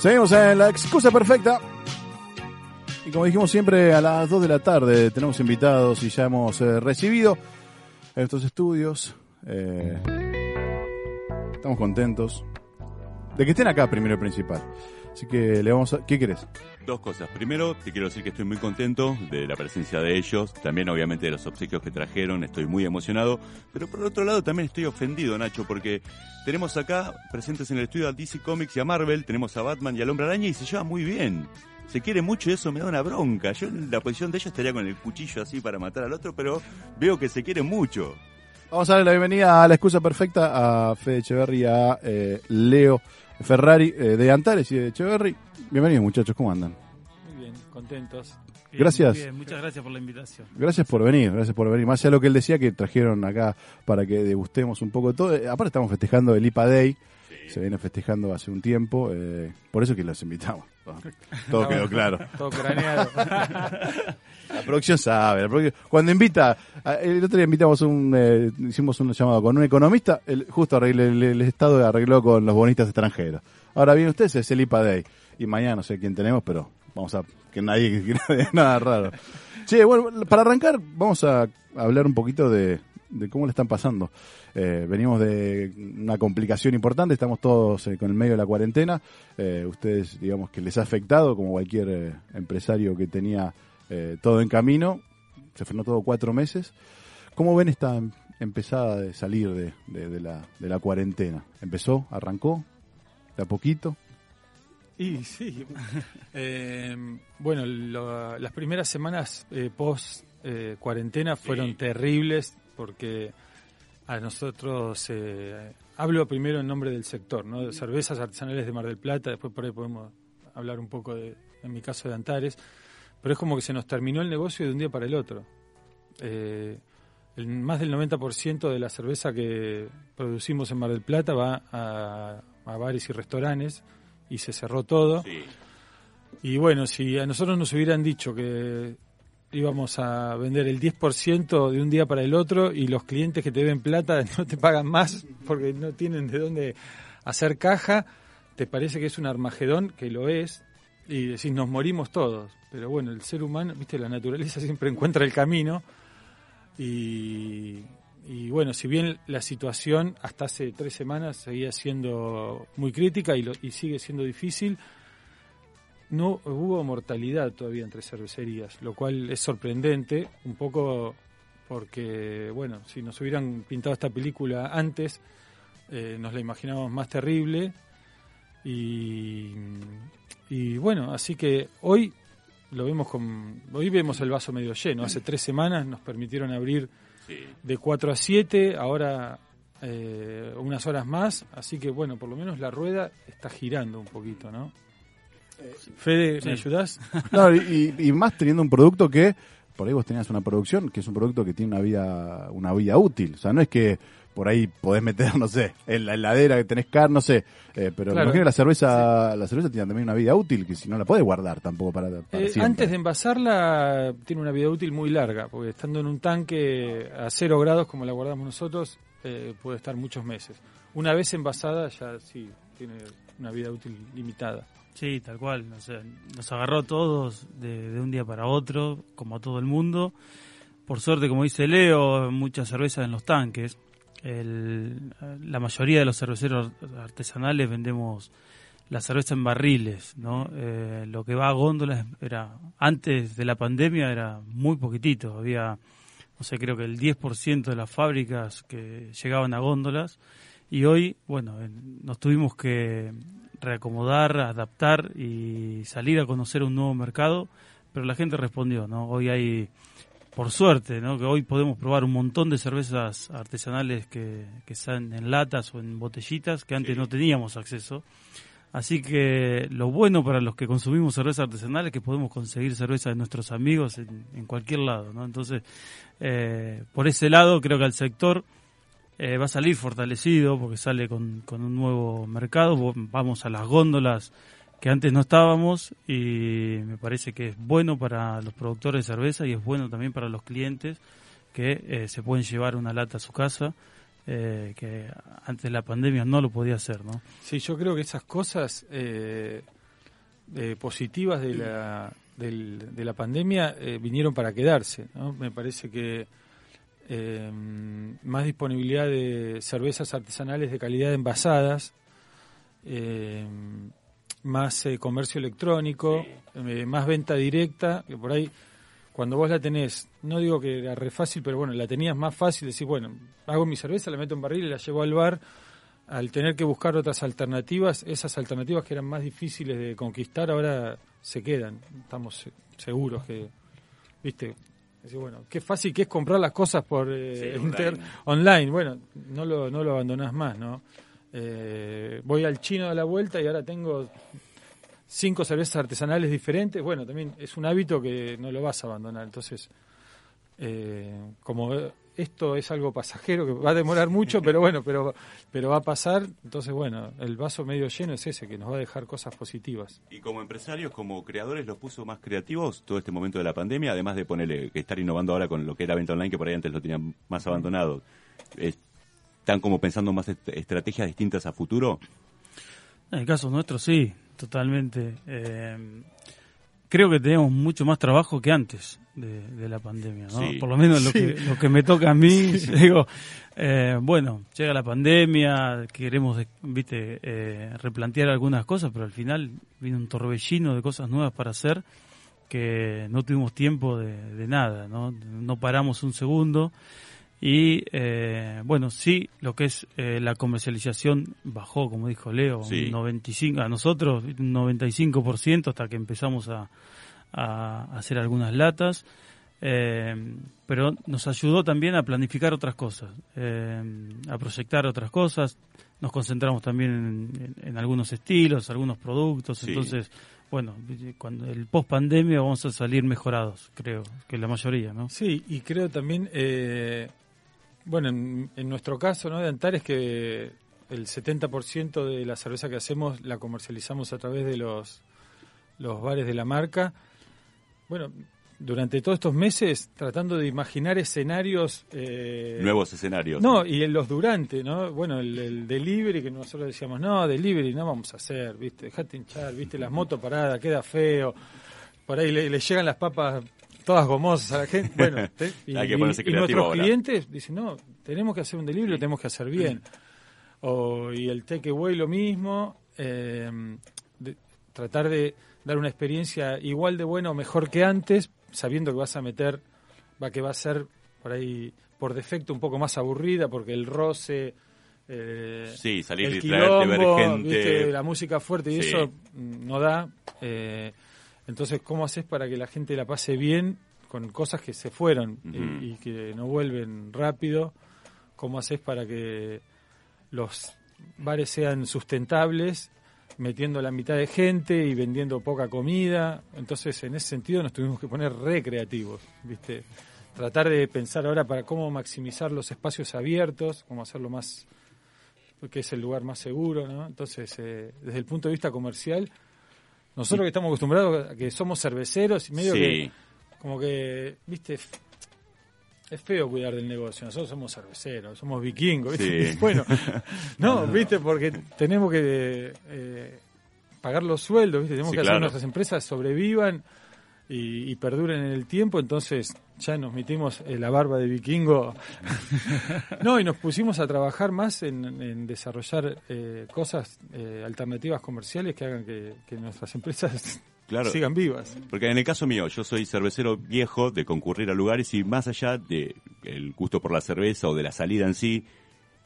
Seguimos en la excusa perfecta. Y como dijimos siempre, a las 2 de la tarde tenemos invitados y ya hemos eh, recibido estos estudios. Eh, estamos contentos de que estén acá primero y principal. Así que le vamos a... ¿Qué querés? Dos cosas. Primero, te quiero decir que estoy muy contento de la presencia de ellos, también obviamente de los obsequios que trajeron, estoy muy emocionado, pero por otro lado también estoy ofendido, Nacho, porque tenemos acá presentes en el estudio a DC Comics y a Marvel, tenemos a Batman y al Hombre Araña y se lleva muy bien. Se quiere mucho y eso me da una bronca. Yo en la posición de ellos estaría con el cuchillo así para matar al otro, pero veo que se quiere mucho. Vamos a darle la bienvenida a la excusa perfecta a Fede Echeverry, a eh, Leo Ferrari eh, de Antares y de Echeverry. Bienvenidos muchachos, ¿cómo andan? Muy bien, contentos. Gracias. Bien, muchas gracias por la invitación. Gracias por venir, gracias por venir. Más allá de lo que él decía, que trajeron acá para que degustemos un poco todo. Eh, aparte estamos festejando el IPA Day, se viene festejando hace un tiempo, eh, por eso que los invitamos. Todo quedó claro. Todo craneado. La producción sabe. la producción- cuando invita, el otro día invitamos un, eh, hicimos un llamado con un economista, el, justo arreglé- el, el Estado arregló con los bonistas extranjeros. Ahora bien, ustedes es el IPA Day. Y mañana no sé quién tenemos, pero vamos a que nadie, que nadie nada raro. Che, bueno, para arrancar, vamos a hablar un poquito de, de cómo le están pasando. Eh, venimos de una complicación importante, estamos todos eh, con el medio de la cuarentena. Eh, ustedes, digamos que les ha afectado, como cualquier eh, empresario que tenía eh, todo en camino, se frenó todo cuatro meses. ¿Cómo ven esta em- empezada de salir de, de- de la, de la cuarentena? ¿Empezó? ¿Arrancó? ¿De a poquito? Y sí. Eh, bueno, lo- las primeras semanas eh, post eh, cuarentena fueron Sí. terribles porque a nosotros, eh, hablo primero en nombre del sector, ¿no? de cervezas artesanales de Mar del Plata, después por ahí podemos hablar un poco de, en mi caso de Antares, pero es como que se nos terminó el negocio de un día para el otro. Eh, el, más del 90% de la cerveza que producimos en Mar del Plata va a, a bares y restaurantes y se cerró todo. Sí. Y bueno, si a nosotros nos hubieran dicho que íbamos a vender el 10% de un día para el otro y los clientes que te deben plata no te pagan más porque no tienen de dónde hacer caja, te parece que es un armagedón, que lo es, y decís, nos morimos todos. Pero bueno, el ser humano, viste, la naturaleza siempre encuentra el camino. Y, y bueno, si bien la situación hasta hace tres semanas seguía siendo muy crítica y, lo- y sigue siendo difícil, no hubo mortalidad todavía entre cervecerías, lo cual es sorprendente, un poco porque, bueno, si nos hubieran pintado esta película antes, eh, nos la imaginábamos más terrible. Y, y bueno, así que hoy lo vemos con. Hoy vemos el vaso medio lleno. Hace tres semanas nos permitieron abrir Sí. de 4 a 7, ahora eh, unas horas más, así que bueno, por lo menos la rueda está girando un poquito, ¿no? Fede, ¿me ayudás? No, y, y más teniendo un producto que, por ahí vos tenías una producción, que es un producto que tiene una vida, una vida útil. O sea, no es que por ahí podés meter, no sé, en la heladera que tenés carne, no sé. eh, pero Claro. me imagino que la cerveza, la cerveza tiene también una vida útil, que si no la podés guardar tampoco para, para Eh, antes de envasarla tiene una vida útil muy larga, porque estando en un tanque a cero grados como la guardamos nosotros, eh, puede estar muchos meses. Una vez envasada ya sí tiene una vida útil limitada. Sí, tal cual. O sea, nos agarró todos de, un día para otro, como a todo el mundo. Por suerte, como dice Leo, mucha cerveza en los tanques. La mayoría de los cerveceros artesanales vendemos la cerveza en barriles, ¿no? Eh, lo que va a góndolas era, antes de la pandemia era muy poquitito. Había, no sé, creo que el 10% de las fábricas que llegaban a góndolas. Y hoy, bueno, en- nos tuvimos que reacomodar, adaptar y salir a conocer un nuevo mercado, pero la gente respondió, ¿no? Hoy hay, por suerte, ¿no? Que hoy podemos probar un montón de cervezas artesanales que, que están en latas o en botellitas que antes no teníamos acceso. Así que lo bueno para los que consumimos cerveza artesanal es que podemos conseguir cerveza de nuestros amigos en, en cualquier lado, ¿no? Entonces, eh, por ese lado creo que al sector eh, va a salir fortalecido porque sale con, un nuevo mercado. Vamos a las góndolas que antes no estábamos y me parece que es bueno para los productores de cerveza y es bueno también para los clientes que eh, se pueden llevar una lata a su casa, eh, que antes de la pandemia no lo podía hacer, ¿no? Sí, yo creo que esas cosas eh, positivas de la, del- de la pandemia vinieron para quedarse. ¿no? Me parece que eh, más disponibilidad de cervezas artesanales de calidad envasadas, eh, más eh, comercio electrónico, eh, más venta directa, que por ahí cuando vos la tenés, no digo que era re fácil, pero bueno, la tenías más fácil, decir, bueno, hago mi cerveza, la meto en barril y la llevo al bar, al tener que buscar otras alternativas, esas alternativas que eran más difíciles de conquistar, ahora se quedan, estamos se- seguros que, viste, decir, bueno, qué fácil que es comprar las cosas por eh, Sí, inter- online. online, bueno, no lo, no lo abandonás más, ¿no? Eh, voy al chino a la vuelta y ahora tengo cinco cervezas artesanales diferentes, bueno, también es un hábito que no lo vas a abandonar. Entonces, eh, como esto es algo pasajero que va a demorar mucho, pero bueno, pero, pero va a pasar, entonces, bueno, el vaso medio lleno es ese, que nos va a dejar cosas positivas. Y como empresarios, como creadores, los puso más creativos todo este momento de la pandemia, además de ponerle que estar innovando ahora con lo que era venta online, que por ahí antes lo tenían más abandonado. ¿Están como pensando más est- estrategias distintas a futuro? En el caso nuestro sí, totalmente. Eh, creo que tenemos mucho más trabajo que antes de, de la pandemia, ¿no? Sí. Por lo menos lo, que, lo que me toca a mí, digo, eh, bueno, llega la pandemia, queremos, de- viste, eh, replantear algunas cosas, pero al final viene un torbellino de cosas nuevas para hacer que no tuvimos tiempo de, de nada, ¿no? No paramos un segundo. Y eh, bueno, sí, lo que es eh, la comercialización bajó, como dijo Leo, Sí. un 95, a nosotros un 95% hasta que empezamos a, a hacer algunas latas. Eh, pero nos ayudó también a planificar otras cosas, eh, a proyectar otras cosas. Nos concentramos también en, en- en algunos estilos, algunos productos. Sí. Entonces, bueno, cuando el post pandemia vamos a salir mejorados, creo, que la mayoría, ¿no? Sí, y creo también, eh, bueno, en, en nuestro caso, ¿no? De Antares, que el 70% de la cerveza que hacemos la comercializamos a través de los, los bares de la marca. Bueno, durante todos estos meses tratando de imaginar escenarios... eh, Nuevos escenarios. No, y en los durante, ¿no? Bueno, el, el delivery que nosotros decíamos, no, delivery no vamos a hacer, ¿viste? Dejate hinchar, ¿viste? Las motos paradas, queda feo. Por ahí le, le llegan las papas todas gomosas a la gente. Bueno, te- y, Hay que ponerse y- y nuestros ahora. clientes dicen, no, tenemos que hacer un delivery, lo tenemos que hacer bien. O, y el takeaway lo mismo. eh, de- tratar de dar una experiencia igual de buena o mejor que antes, sabiendo que vas a meter, va que va a ser por ahí por defecto un poco más aburrida porque el roce eh, Sí, salir el y traerte, ver gente. ¿viste? la música fuerte y Sí. eso mm, no da eh, entonces cómo haces para que la gente la pase bien con cosas que se fueron y- que no vuelven rápido cómo haces para que los bares sean sustentables metiendo la mitad de gente y vendiendo poca comida. Entonces, en ese sentido nos tuvimos que poner recreativos, ¿viste? Tratar de pensar ahora para cómo maximizar los espacios abiertos, cómo hacerlo más que es el lugar más seguro, ¿no? Entonces, eh, desde el punto de vista comercial, nosotros que estamos acostumbrados a que somos cerveceros y medio Sí. que como que, ¿viste? Es feo cuidar del negocio. Nosotros somos cerveceros, somos vikingos. ¿viste? Sí. Bueno, no, ¿viste? Porque tenemos que eh, pagar los sueldos, ¿viste? Tenemos Sí, que hacer que nuestras empresas sobrevivan y, y perduren en el tiempo. Entonces, ya nos metimos eh, la barba de vikingo. no, y nos pusimos a trabajar más en, en desarrollar eh, cosas eh, alternativas comerciales que hagan que, que nuestras empresas Claro. sigan vivas. Porque en el caso mío, yo soy cervecero viejo de concurrir a lugares y más allá de el gusto por la cerveza o de la salida en sí,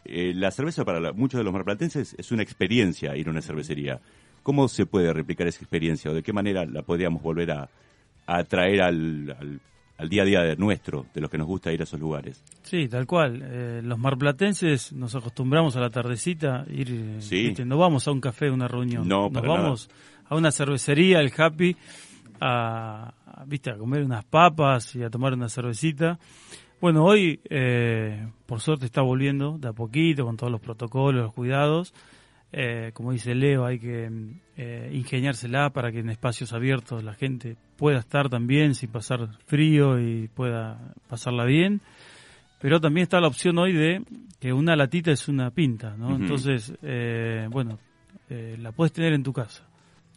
eh, la cerveza para la- muchos de los marplatenses es una experiencia ir a una cervecería. ¿Cómo se puede replicar esa experiencia o de qué manera la podríamos volver a, a traer al, al- al día a día de nuestro, de los que nos gusta ir a esos lugares? Sí, tal cual. Eh, los marplatenses nos acostumbramos a la tardecita, ir, eh, Sí. viste, no vamos a un café, a una reunión. No, nos vamos a una cervecería, el Happy, a, a, viste, a comer unas papas y a tomar una cervecita. Bueno, hoy, eh, por suerte, está volviendo de a poquito con todos los protocolos, los cuidados. Eh, como dice Leo, hay que eh, ingeniársela para que en espacios abiertos la gente pueda estar también sin pasar frío y pueda pasarla bien. Pero también está la opción hoy de que una latita es una pinta, ¿no? Entonces, eh, bueno, eh, la puedes tener en tu casa.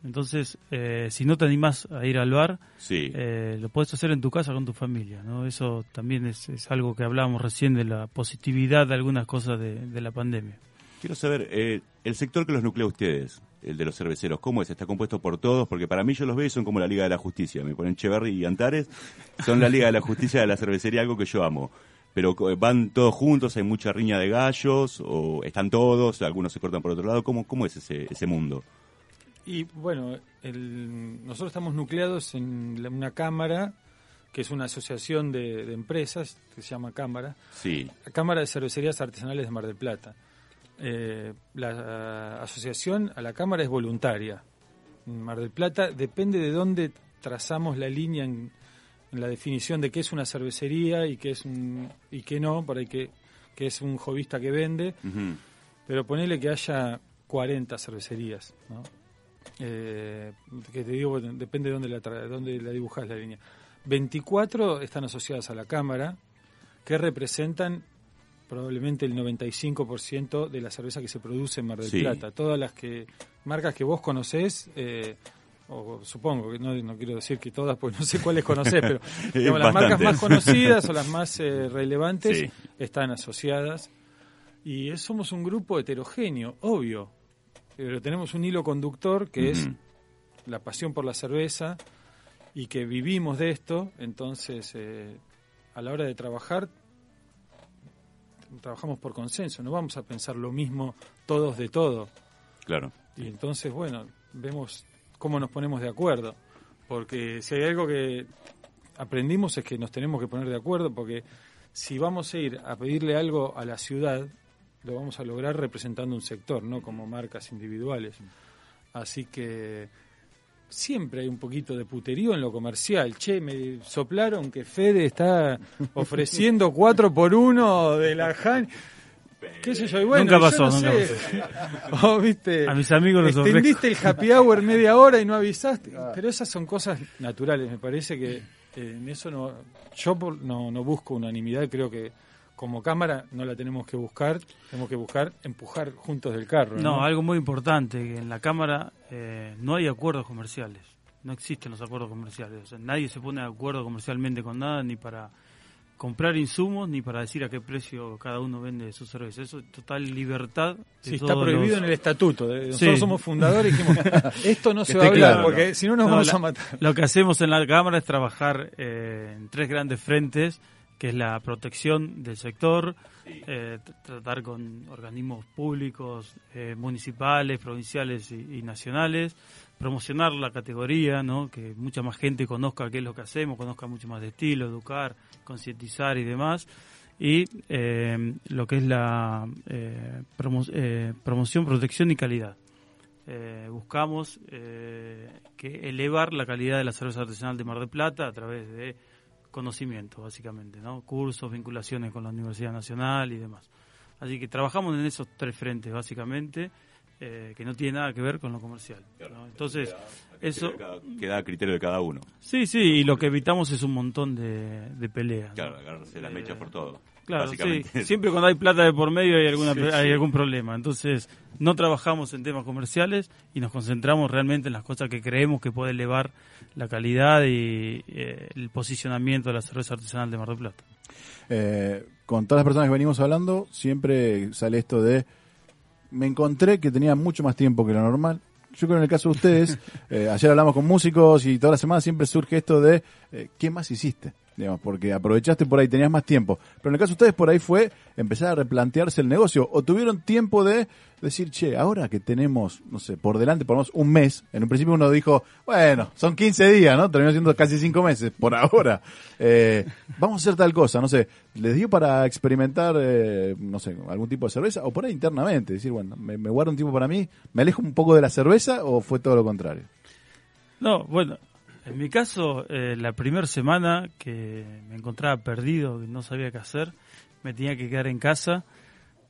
Entonces, eh, si no te animás a ir al bar, Sí. eh, lo puedes hacer en tu casa con tu familia, ¿no? Eso también es, es algo que hablábamos recién de la positividad de algunas cosas de, de la pandemia. Quiero saber, eh, el sector que los nuclea a ustedes, el de los cerveceros, ¿cómo es? ¿Está compuesto por todos? Porque para mí yo los veo y son como la Liga de la Justicia. Me ponen Cheverry y Antares, son la Liga de la Justicia de la cervecería, algo que yo amo. Pero co- van todos juntos, hay mucha riña de gallos, o están todos, algunos se cortan por otro lado. ¿Cómo, cómo es ese, ese mundo? Y bueno, el- nosotros estamos nucleados en la- una cámara, que es una asociación de, de empresas, que se llama Cámara, Sí, Cámara de Cervecerías Artesanales de Mar del Plata. Eh, la asociación a la Cámara es voluntaria. En Mar del Plata depende de dónde trazamos la línea en, en la definición de qué es una cervecería y qué es un y qué no, por ahí que, que es un jovista que vende, pero ponele que haya 40 cervecerías, ¿no? Eh, que te digo, depende de dónde la, tra- dónde la dibujas la línea. 24 están asociadas a la Cámara, que representan probablemente el 95% de la cerveza que se produce en Mar del Sí. Plata. Todas las que marcas que vos conocés, eh, o supongo que no, no quiero decir que todas, pues no sé cuáles conocés, pero digamos, las marcas más conocidas o las más eh, relevantes Sí. están asociadas. Y somos un grupo heterogéneo, obvio, pero tenemos un hilo conductor que es la pasión por la cerveza y que vivimos de esto, entonces eh, a la hora de trabajar trabajamos por consenso, no vamos a pensar lo mismo todos de todo. claro. Y entonces, bueno, vemos cómo nos ponemos de acuerdo. Porque si hay algo que aprendimos es que nos tenemos que poner de acuerdo, porque si vamos a ir a pedirle algo a la ciudad, lo vamos a lograr representando un sector, no como marcas individuales. Así que siempre hay un poquito de puterío en lo comercial. Che, me soplaron que Fede está ofreciendo cuatro por uno de la Han. ¿Qué sé yo? Y bueno, Nunca yo pasó, no nunca sé. O, ¿viste? A mis amigos los. Extendiste el happy hour media hora y no avisaste. Pero esas son cosas naturales. Me parece que eh, en eso no. Yo por- no, no busco unanimidad. Creo que como cámara no la tenemos que buscar. Tenemos que buscar empujar juntos del carro. No, No, algo muy importante, que en la Cámara eh, no hay acuerdos comerciales. No existen los acuerdos comerciales. O sea, nadie se pone de acuerdo comercialmente con nada, ni para comprar insumos, ni para decir a qué precio cada uno vende su cerveza. Eso es total libertad. de Sí, está prohibido los- en el estatuto. de- Nosotros Sí. somos fundadores y dijimos, esto no Que se va a hablar claro, porque si no nos No, vamos la- a matar. Lo que hacemos en la Cámara es trabajar eh, en tres grandes frentes, que es la protección del sector, eh, tr- tratar con organismos públicos, eh, municipales, provinciales y, y nacionales, promocionar la categoría, ¿no? que mucha más gente conozca qué es lo que hacemos, conozca mucho más de estilo, educar, concientizar y demás. Y eh, lo que es la promo- promoción, protección y calidad. Buscamos que elevar la calidad de la cerveza artesanal de Mar del Plata a través de conocimiento, básicamente, ¿no? Cursos, vinculaciones con la Universidad Nacional y demás. Así que trabajamos en esos tres frentes, básicamente, eh, que no tiene nada que ver con lo comercial. ¿no? Entonces, eso... Queda, queda a criterio de cada uno. Sí, sí, y lo que evitamos es un montón de, de peleas. Claro, agarrarse las mechas por todo. Claro, sí. Siempre cuando hay plata de por medio hay, alguna, Sí, hay sí. algún problema. Entonces, no trabajamos en temas comerciales y nos concentramos realmente en las cosas que creemos que puede elevar la calidad y eh, el posicionamiento de la cerveza artesanal de Mar del Plata. Eh, con todas las personas que venimos hablando, siempre sale esto de me encontré que tenía mucho más tiempo que lo normal. Yo creo que en el caso de ustedes, eh, ayer hablamos con músicos y toda la semana siempre surge esto de eh, ¿qué más hiciste? Digamos, porque aprovechaste por ahí, tenías más tiempo. Pero en el caso de ustedes por ahí fue empezar a replantearse el negocio o tuvieron tiempo de decir, che, ahora que tenemos, no sé, por delante, por menos un mes, en un principio uno dijo, bueno, son 15 días, ¿no? Terminó siendo casi 5 meses, por ahora. Eh, vamos a hacer tal cosa, no sé, ¿les dio para experimentar, eh, no sé, algún tipo de cerveza? O por ahí internamente, decir, bueno, me, me guardo un tiempo para mí, me alejo un poco de la cerveza o fue todo lo contrario? No, bueno, en mi caso, eh, la primera semana que me encontraba perdido, que no sabía qué hacer, me tenía que quedar en casa.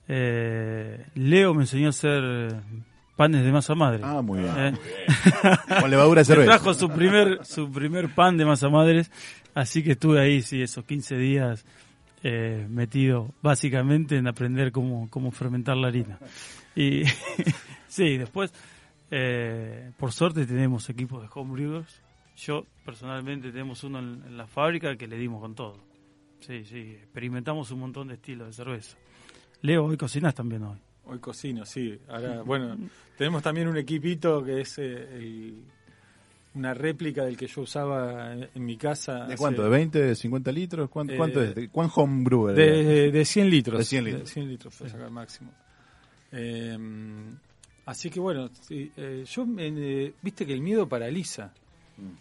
eh, Leo me enseñó a hacer panes de masa madre. Ah, muy bien. Eh, Con levadura de cerveza. trajo su primer, su primer pan de masa madres, así que estuve ahí, sí, esos 15 días eh, metido básicamente en aprender cómo, cómo fermentar la harina. Y sí, después Eh, por suerte tenemos equipos de homebrewers. Yo personalmente tenemos uno en, en, la fábrica que le dimos con todo. Sí, sí, experimentamos un montón de estilos de cerveza. Leo, hoy cocinas también hoy. Hoy cocino, sí. Ahora, bueno, tenemos también un equipito que es eh, el, una réplica del que yo usaba en, en mi casa. ¿De hace- cuánto? ¿De 20, de 50 litros? ¿Cuánto, Eh, cuánto es? ¿De ¿Cuán homebrew? De, de 100 litros. De 100 litros. 100 litros para sacar máximo. Eh, así que bueno, sí, eh, yo, me- eh, viste que el miedo paraliza.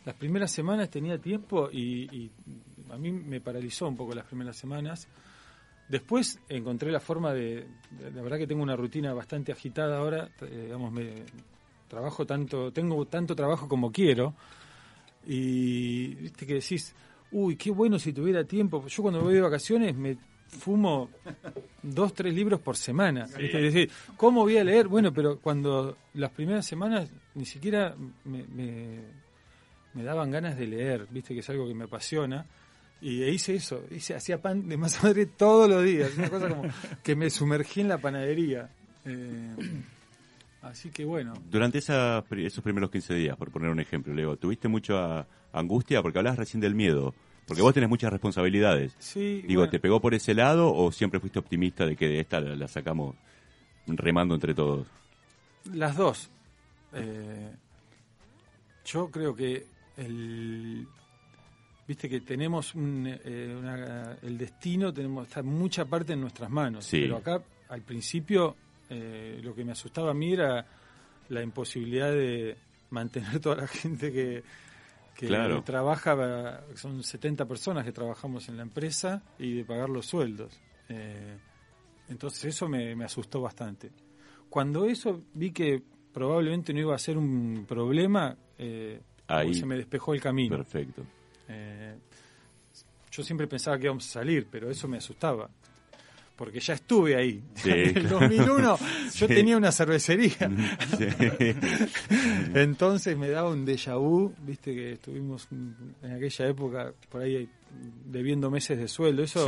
Las primeras semanas tenía tiempo y, y a mí me paralizó un poco las primeras semanas. Después encontré la forma de, de- la verdad que tengo una rutina bastante agitada ahora, eh, digamos, me trabajo tanto, tengo tanto trabajo como quiero y viste que decís, uy, qué bueno si tuviera tiempo. Yo cuando voy de vacaciones me fumo dos, tres libros por semana. decís, ¿cómo voy a leer? Bueno, pero cuando las primeras semanas ni siquiera me, me, me daban ganas de leer, viste que es algo que me apasiona. Y hice eso, hice, hacía pan de masa madre todos los días, una cosa como que me sumergí en la panadería. Eh, así que bueno, Durante pri- esos primeros 15 días, por poner un ejemplo, Leo, ¿tuviste mucha angustia? Porque hablabas recién del miedo. Porque vos tenés muchas responsabilidades. sí. Digo, bueno. ¿te pegó por ese lado o siempre fuiste optimista de que de esta la, la sacamos remando entre todos? Las dos. Eh, yo creo que el, viste que tenemos un, eh, una- el destino, tenemos está mucha parte en nuestras manos. Sí. Pero acá, al principio, eh, lo que me asustaba a mí era la imposibilidad de mantener toda la gente que, que Claro. trabaja, son 70 personas que trabajamos en la empresa y de pagar los sueldos. Eh, entonces eso me, me asustó bastante. Cuando eso vi que probablemente no iba a ser un problema, eh, Ahí. se me despejó el camino. Perfecto. Eh, yo siempre pensaba que íbamos a salir, pero eso me asustaba. Porque ya estuve ahí. Sí, en el claro. 2001 yo tenía una cervecería. Sí. Entonces me daba un déjà vu, viste que estuvimos en aquella época por ahí debiendo meses de sueldo. Eso,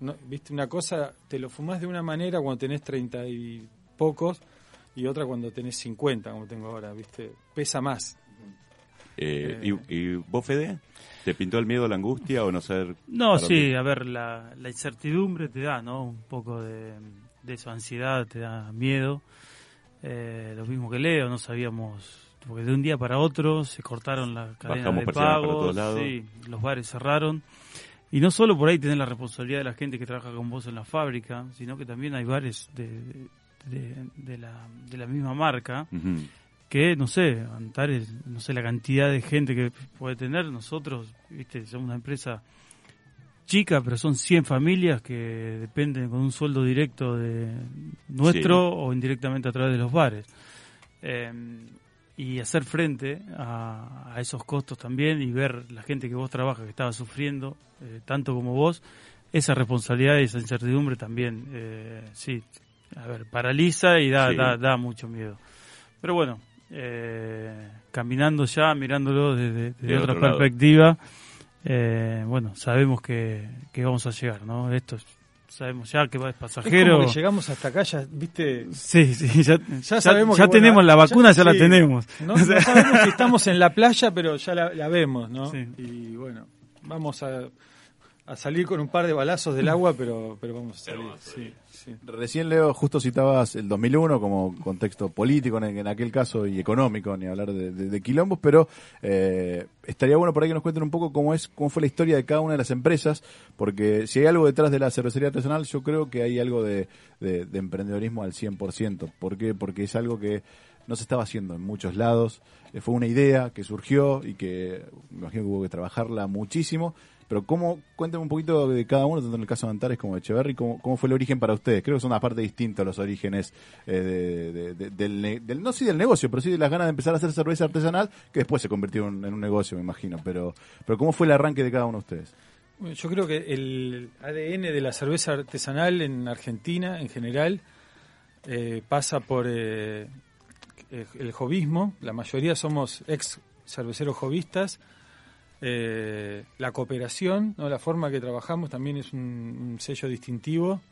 no, viste, una cosa, te lo fumás de una manera cuando tenés treinta y pocos y otra cuando tenés 50, como tengo ahora, viste, pesa más. Eh, ¿y, y vos, Fede? ¿Te pintó el miedo, la angustia o no ser...? No, sí, a ver, la, la incertidumbre te da, ¿no? Un poco de, de esa ansiedad, te da miedo. Eh, lo mismo que Leo, no sabíamos, porque de un día para otro se cortaron las cadenas de pagos, todos lados. sí, los bares cerraron. Y no solo por ahí tenés la responsabilidad de la gente que trabaja con vos en la fábrica, sino que también hay bares de, de, de la, de la misma marca. Que, no sé, Antares, no sé la cantidad de gente que puede tener. Nosotros, viste, somos una empresa chica, pero son 100 familias que dependen con un sueldo directo de nuestro o indirectamente a través de los bares. Eh, y hacer frente a, a esos costos también y ver la gente que vos trabajas que estaba sufriendo, eh, tanto como vos, esa responsabilidad y esa incertidumbre también, eh, sí, a ver, paraliza y da, Sí. da, da mucho miedo. Pero bueno, eh, caminando ya, mirándolo desde, desde De otra perspectiva, eh, bueno, sabemos que, que vamos a llegar, ¿no? Esto es- sabemos ya que va es Es pasajero. como que llegamos hasta acá, ya, viste, Sí, sí, ya, Ya sabemos ya que, bueno, tenemos la vacuna, ya, la sí. tenemos. No, no sabemos si estamos en la playa, pero ya la, la vemos, ¿no? Sí. Y bueno, vamos a, a salir con un par de balazos del agua, pero, pero vamos a salir. Sí, sí. Recién, Leo, justo citabas el 2001 como contexto político en, en aquel caso y económico, ni hablar de, de- de quilombos, pero eh, estaría bueno por ahí que nos cuenten un poco cómo es cómo fue la historia de cada una de las empresas, porque si hay algo detrás de la cervecería artesanal, yo creo que hay algo de, de- de emprendedorismo al 100%. ¿Por qué? Porque es algo que no se estaba haciendo en muchos lados. Eh, fue una idea que surgió y que me imagino que hubo que trabajarla muchísimo. Pero cómo, cuéntame un poquito de cada uno, tanto en el caso de Antares como de Echeverry, cómo, cómo fue el origen para ustedes. Creo que son una parte distinta los orígenes eh, de- de- de- del, no sí del negocio, pero sí de las ganas de empezar a hacer cerveza artesanal, que después se convirtió en, un negocio, me imagino. Pero, pero cómo fue el arranque de cada uno de ustedes. Yo creo que el ADN de la cerveza artesanal en Argentina, en general, eh, pasa por eh, el jovismo. La mayoría somos ex cerveceros jovistas. Eh, la cooperación, ¿no? la forma que trabajamos también es un, sello distintivo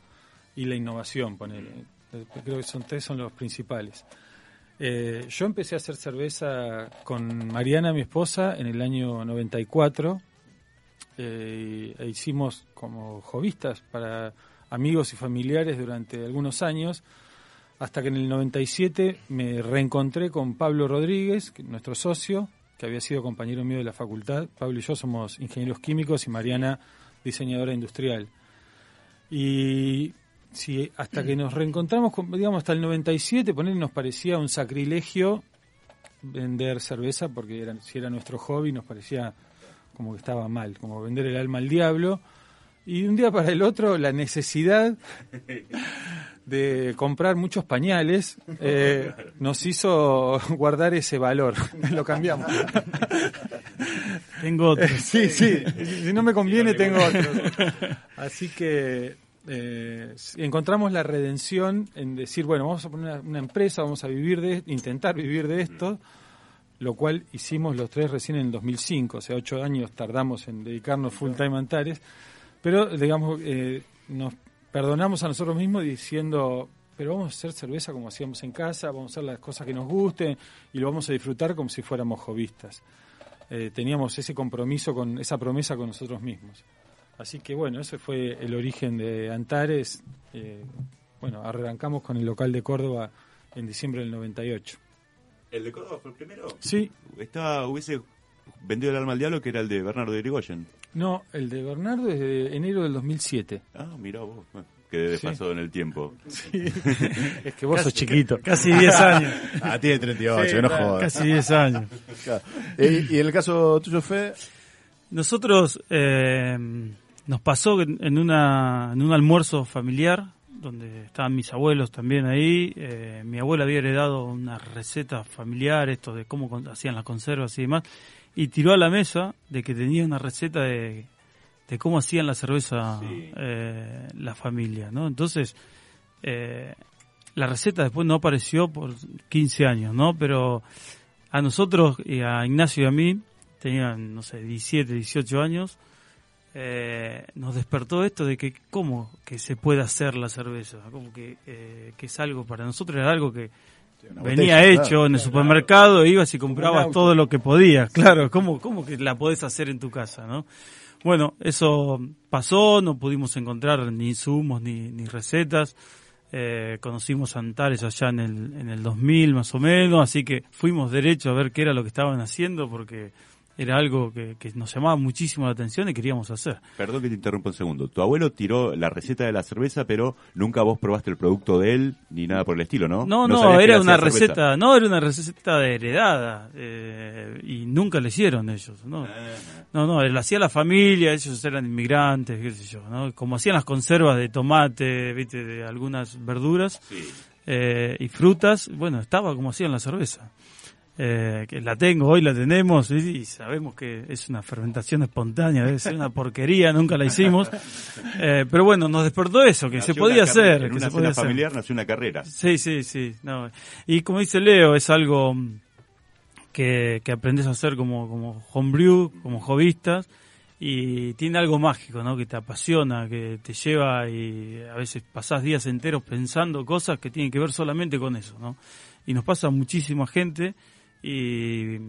y la innovación, ponele. Eh, Creo que son tres son los principales. Eh, yo empecé a hacer cerveza con Mariana, mi esposa, en el año 94. Eh, e hicimos como jovistas para amigos y familiares durante algunos años, hasta que en el 97 me reencontré con Pablo Rodríguez, nuestro socio, había sido compañero mío de la facultad. Pablo y yo somos ingenieros químicos y Mariana diseñadora industrial. Y si hasta que nos reencontramos, digamos, hasta el 97, poner nos parecía un sacrilegio vender cerveza, porque si era nuestro hobby, nos parecía como que estaba mal, como vender el alma al diablo. Y de un día para el otro, la necesidad de comprar muchos pañales eh, nos hizo guardar ese valor. Lo cambiamos. Tengo otro. sí, sí. Si no me conviene, tengo otro. Así que eh, encontramos la redención en decir, bueno, vamos a poner una, empresa, vamos a vivir de intentar vivir de esto, lo cual hicimos los tres recién en el 2005, o sea, ocho años tardamos en dedicarnos full time a Antares, pero digamos, eh, nos perdonamos a nosotros mismos diciendo, pero vamos a hacer cerveza como hacíamos en casa, vamos a hacer las cosas que nos gusten y lo vamos a disfrutar como si fuéramos jovistas. Eh, teníamos ese compromiso con esa promesa con nosotros mismos. Así que bueno, ese fue el origen de Antares. Eh, bueno, arrancamos con el local de Córdoba en diciembre del 98. ¿El de Córdoba fue el primero? Sí. Estaba, hubiese vendido el alma al diablo que era el de Bernardo de Irigoyen. No, el de Bernardo es de enero del 2007. Ah, mira vos. que desfasado en el tiempo. Sí. es que vos sos chiquito. Casi 10 años. ah, tiene 38, no jodas. Casi 10 años. ¿Y, en el caso tuyo, Fede? Nosotros eh, nos pasó en, una, en un almuerzo familiar, donde estaban mis abuelos también ahí. Eh, mi abuela había heredado una receta familiar, esto de cómo hacían las conservas y demás, y tiró a la mesa de que tenía una receta de, de cómo hacían la cerveza eh, la familia, ¿no? Entonces, eh, la receta después no apareció por 15 años, ¿no? Pero a nosotros, y a Ignacio y a mí, tenían, no sé, 17, 18 años, eh, nos despertó esto de que cómo que se puede hacer la cerveza, como que, eh, que es algo para nosotros era algo que venía hecho en el supermercado, ibas y comprabas todo lo que podías, claro, ¿cómo, cómo que la podés hacer en tu casa, no? Bueno, eso pasó, no pudimos encontrar ni insumos ni, ni recetas, eh, conocimos a Antares allá en el, en el 2000 más o menos, así que fuimos derecho a ver qué era lo que estaban haciendo porque era algo que, nos llamaba muchísimo la atención y queríamos hacer. Perdón que te interrumpa un segundo. Tu abuelo tiró la receta de la cerveza, pero nunca vos probaste el producto de él ni nada por el estilo, ¿no? No, no, era una receta, no, era una receta de heredada eh, y nunca le hicieron ellos, ¿no? Ah. No, no, él hacía la familia, ellos eran inmigrantes, qué sé yo, ¿no? Como hacían las conservas de tomate, viste, de algunas verduras eh, y frutas, bueno, estaba como hacían la cerveza eh, que la tengo, hoy la tenemos y, sabemos que es una fermentación espontánea, debe ser una porquería, nunca la hicimos. Eh, pero bueno, nos despertó eso, que se podía hacer. En que una familiar nació una carrera. Sí, sí, sí. No. Y como dice Leo, es algo que, que aprendes a hacer como, como homebrew, como jovistas y tiene algo mágico, ¿no? Que te apasiona, que te lleva y a veces pasás días enteros pensando cosas que tienen que ver solamente con eso, ¿no? Y nos pasa a muchísima gente y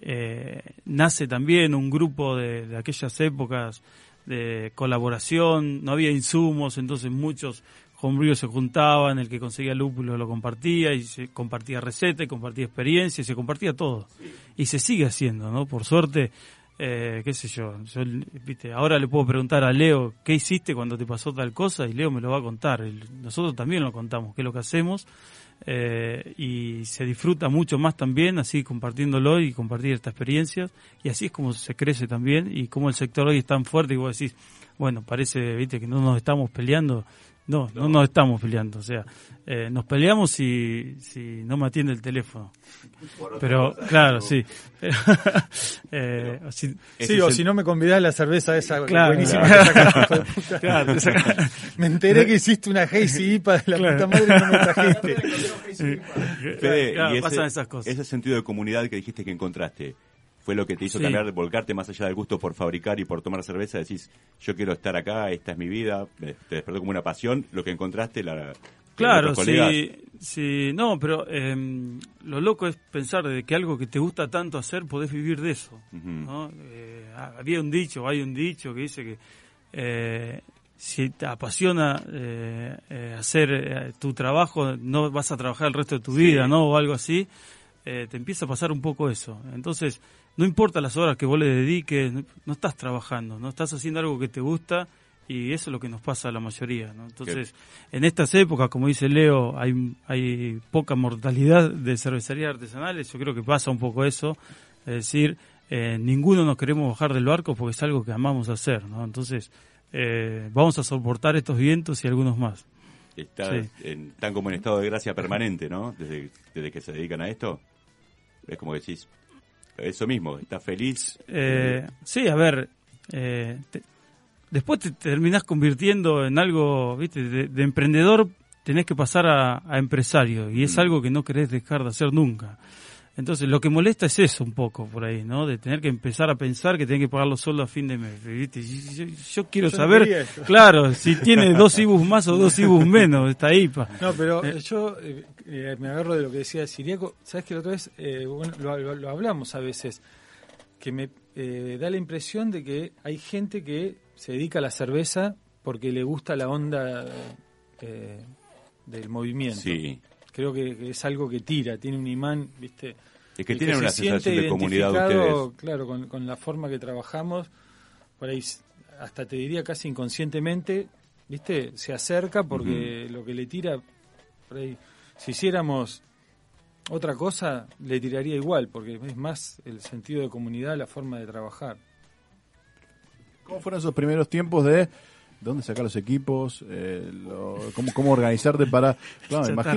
eh, nace también un grupo de, aquellas épocas de colaboración, no había insumos, entonces muchos homebrewers se juntaban, el que conseguía lúpulo lo compartía y se compartía receta y compartía experiencia y se compartía todo. Y se sigue haciendo, ¿no? Por suerte, eh, qué sé yo, yo ¿viste? ahora le puedo preguntar a Leo qué hiciste cuando te pasó tal cosa y Leo me lo va a contar. Nosotros también lo contamos, qué es lo que hacemos eh, y se disfruta mucho más también así compartiéndolo y compartir estas experiencias y así es como se crece también y como el sector hoy es tan fuerte y vos decís, bueno, parece, viste, que no nos estamos peleando, no, no, nos estamos peleando, o sea, eh, nos peleamos si, si no me atiende el teléfono. Pero, claro, sí. eh, sí, o si no me convidás a la cerveza esa claro, buenísima claro. me enteré que hiciste una Hazy IPA de la puta madre y no me trajiste. Fede, y ese, pasan esas cosas. ese sentido de comunidad que dijiste que encontraste, fue lo que te hizo cambiar, volcarte más allá del gusto por fabricar y por tomar cerveza, decís, yo quiero estar acá, esta es mi vida, te despertó como una pasión, lo que encontraste, la, Claro, sí, sí, no, pero em, lo loco es pensar de que algo que te gusta tanto hacer podés vivir de eso. Eh, había un dicho, hay un dicho que dice que eh, si te apasiona eh, eh, hacer eh, tu trabajo, no vas a trabajar el resto de tu vida, ¿no? O algo así, te empieza a pasar un poco eso. Entonces, no importa las horas que vos le dediques, no, no estás trabajando, no estás haciendo algo que te gusta y eso es lo que nos pasa a la mayoría, ¿no? Entonces, en estas épocas, como dice Leo, hay, hay poca mortalidad de cervecerías artesanales, yo creo que pasa un poco eso, es decir, eh, ninguno nos queremos bajar del barco porque es algo que amamos hacer, ¿no? Entonces, eh, vamos a soportar estos vientos y algunos más. Está Sí. en- están como en estado de gracia permanente, ¿no? Desde, desde que se dedican a esto. Es como que decís, eso mismo, estás feliz. Eh, sí, a ver, eh, te- después te terminás convirtiendo en algo, viste, de, de emprendedor tenés que pasar a, a empresario y es algo que no querés dejar de hacer nunca. Entonces, lo que molesta es eso un poco por ahí, ¿no? De tener que empezar a pensar que tenés que pagar los sueldos a fin de mes, ¿viste? Yo, yo quiero Yo saber, claro, si tiene dos IBUs más o dos IBUs menos esta IPA. No, pero Eh. yo eh, eh, me agarro de lo que decía Siriaco. ¿Sabes que la otra vez, eh, bueno, lo, lo- lo hablamos a veces, que me eh, da la impresión de que hay gente que se dedica a la cerveza porque le gusta la onda eh, del movimiento. Sí. Creo que, que es algo que tira, tiene un imán, ¿viste? Es que tienen una sensación de comunidad ustedes. Claro, con, con la forma que trabajamos, por ahí hasta te diría casi inconscientemente, ¿viste? Se acerca porque lo que le tira, por ahí, si hiciéramos otra cosa, le tiraría igual, porque es más el sentido de comunidad, la forma de trabajar. ¿Cómo fueron esos primeros tiempos de dónde sacar los equipos? Eh, lo- cómo, ¿Cómo organizarte para... Claro, imagino.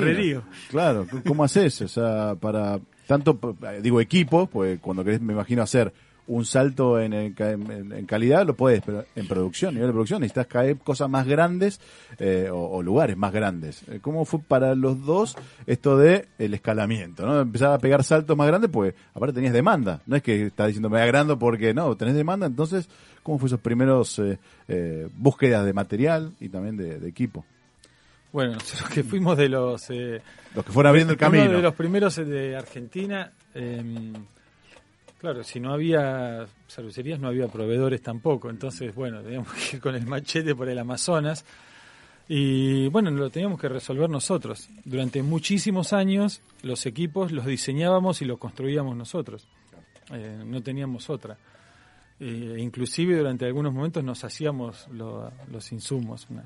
Claro, ¿cómo haces? O sea, para tanto, p- digo equipo, pues cuando querés, me imagino, hacer un salto en, en ca- en- en calidad, lo puedes, pero en producción, nivel de producción, necesitas caer cosas más grandes eh, o, o lugares más grandes. Eh, ¿Cómo fue para los dos esto de el escalamiento? ¿no? Empezar a pegar saltos más grandes, pues aparte tenías demanda. No es que estás diciendo me agrando porque no, tenés demanda. Entonces, ¿cómo fue esos primeros eh, eh, búsquedas de material y también de, de equipo? Bueno, nosotros que fuimos de los... eh, Los que fueron abriendo el Uno camino. de los primeros de Argentina. Claro, si no había cervecerías, no había proveedores tampoco. Entonces, bueno, teníamos que ir con el machete por el Amazonas. Y bueno, lo teníamos que resolver nosotros. Durante muchísimos años, los equipos los diseñábamos y los construíamos nosotros. Eh, no teníamos otra. Eh, inclusive durante algunos momentos nos hacíamos lo- los insumos, una,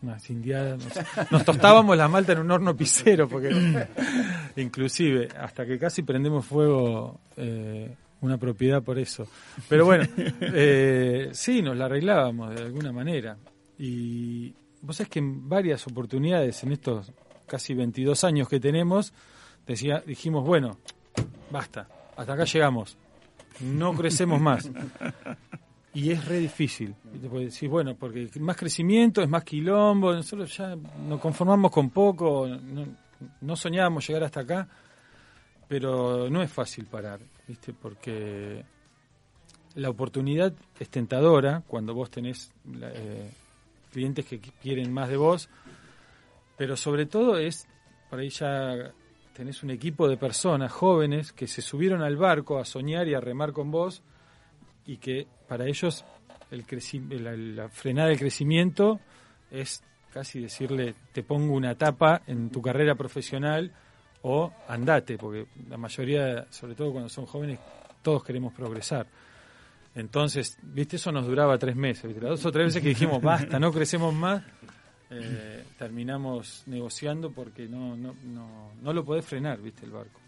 unas indiadas, nos, nos tostábamos la malta en un horno pisero, porque inclusive hasta que casi prendemos fuego eh, una propiedad por eso. Pero bueno, eh, sí, nos la arreglábamos de alguna manera. Y vos sabés que en varias oportunidades en estos casi 22 años que tenemos, decía, dijimos, bueno, basta, hasta acá llegamos, no crecemos más. Y es re difícil. Porque decís, bueno, porque más crecimiento es más quilombo, nosotros ya nos conformamos con poco, no, no soñábamos llegar hasta acá, pero no es fácil parar, ¿viste? Porque la oportunidad es tentadora cuando vos tenés eh, clientes que qui- quieren más de vos, pero sobre todo es, por ahí ya tenés un equipo de personas jóvenes que se subieron al barco a soñar y a remar con vos y que para ellos el la, la frenada del crecimiento es casi decirle te pongo una tapa en tu carrera profesional o andate, porque la mayoría, sobre todo cuando son jóvenes, todos queremos progresar. Entonces, viste, eso nos duraba tres meses. ¿viste? Las dos o tres veces que dijimos, basta, no crecemos más, eh, terminamos negociando porque no, no, no, no lo podés frenar, viste, el barco.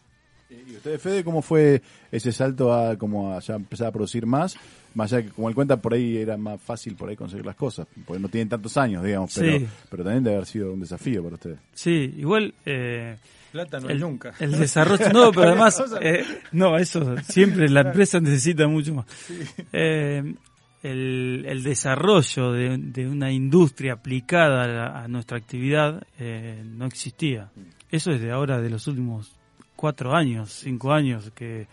¿Y usted, Fede, cómo fue ese salto a como a ya empezar a producir más? Más allá que, como él cuenta, por ahí era más fácil por ahí conseguir las cosas, porque no tienen tantos años, digamos, pero, Sí. pero también debe haber sido un desafío para ustedes. Sí, igual... Eh, Plata no hay el, nunca. el desarrollo, no, pero además, eh, no, eso siempre la empresa necesita mucho más. Eh, el, el desarrollo de, de una industria aplicada a, la- a nuestra actividad eh, no existía. Eso es de ahora, de los últimos cuatro años, cinco años, que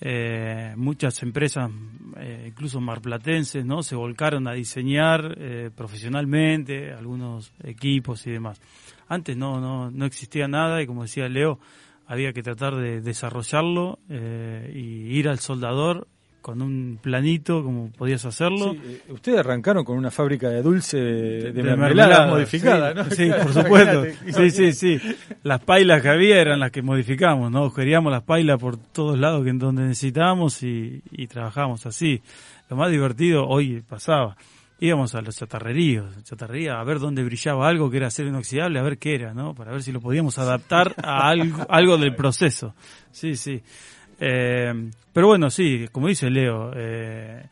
eh, muchas empresas, eh, incluso marplatenses, ¿no? se volcaron a diseñar eh, profesionalmente algunos equipos y demás. Antes no, no, no existía nada y como decía Leo, había que tratar de desarrollarlo y ir al soldador con un planito como podías hacerlo. Sí, eh, ustedes arrancaron con una fábrica de dulce de, de mermelada, modificada, sí, ¿no? Sí, Claro, por supuesto. Sí, sí, sí. Las pailas que había eran las que modificamos, ¿no? Queríamos las pailas por todos lados que en donde necesitábamos y, y trabajábamos así. Lo más divertido hoy pasaba. Íbamos a los chatarreríos, chatarrería, a ver dónde brillaba algo que era acero inoxidable, a ver qué era, ¿no? Para ver si lo podíamos adaptar a algo, algo del proceso. Sí, sí. Eh, pero bueno, sí, como dice Leo, eh,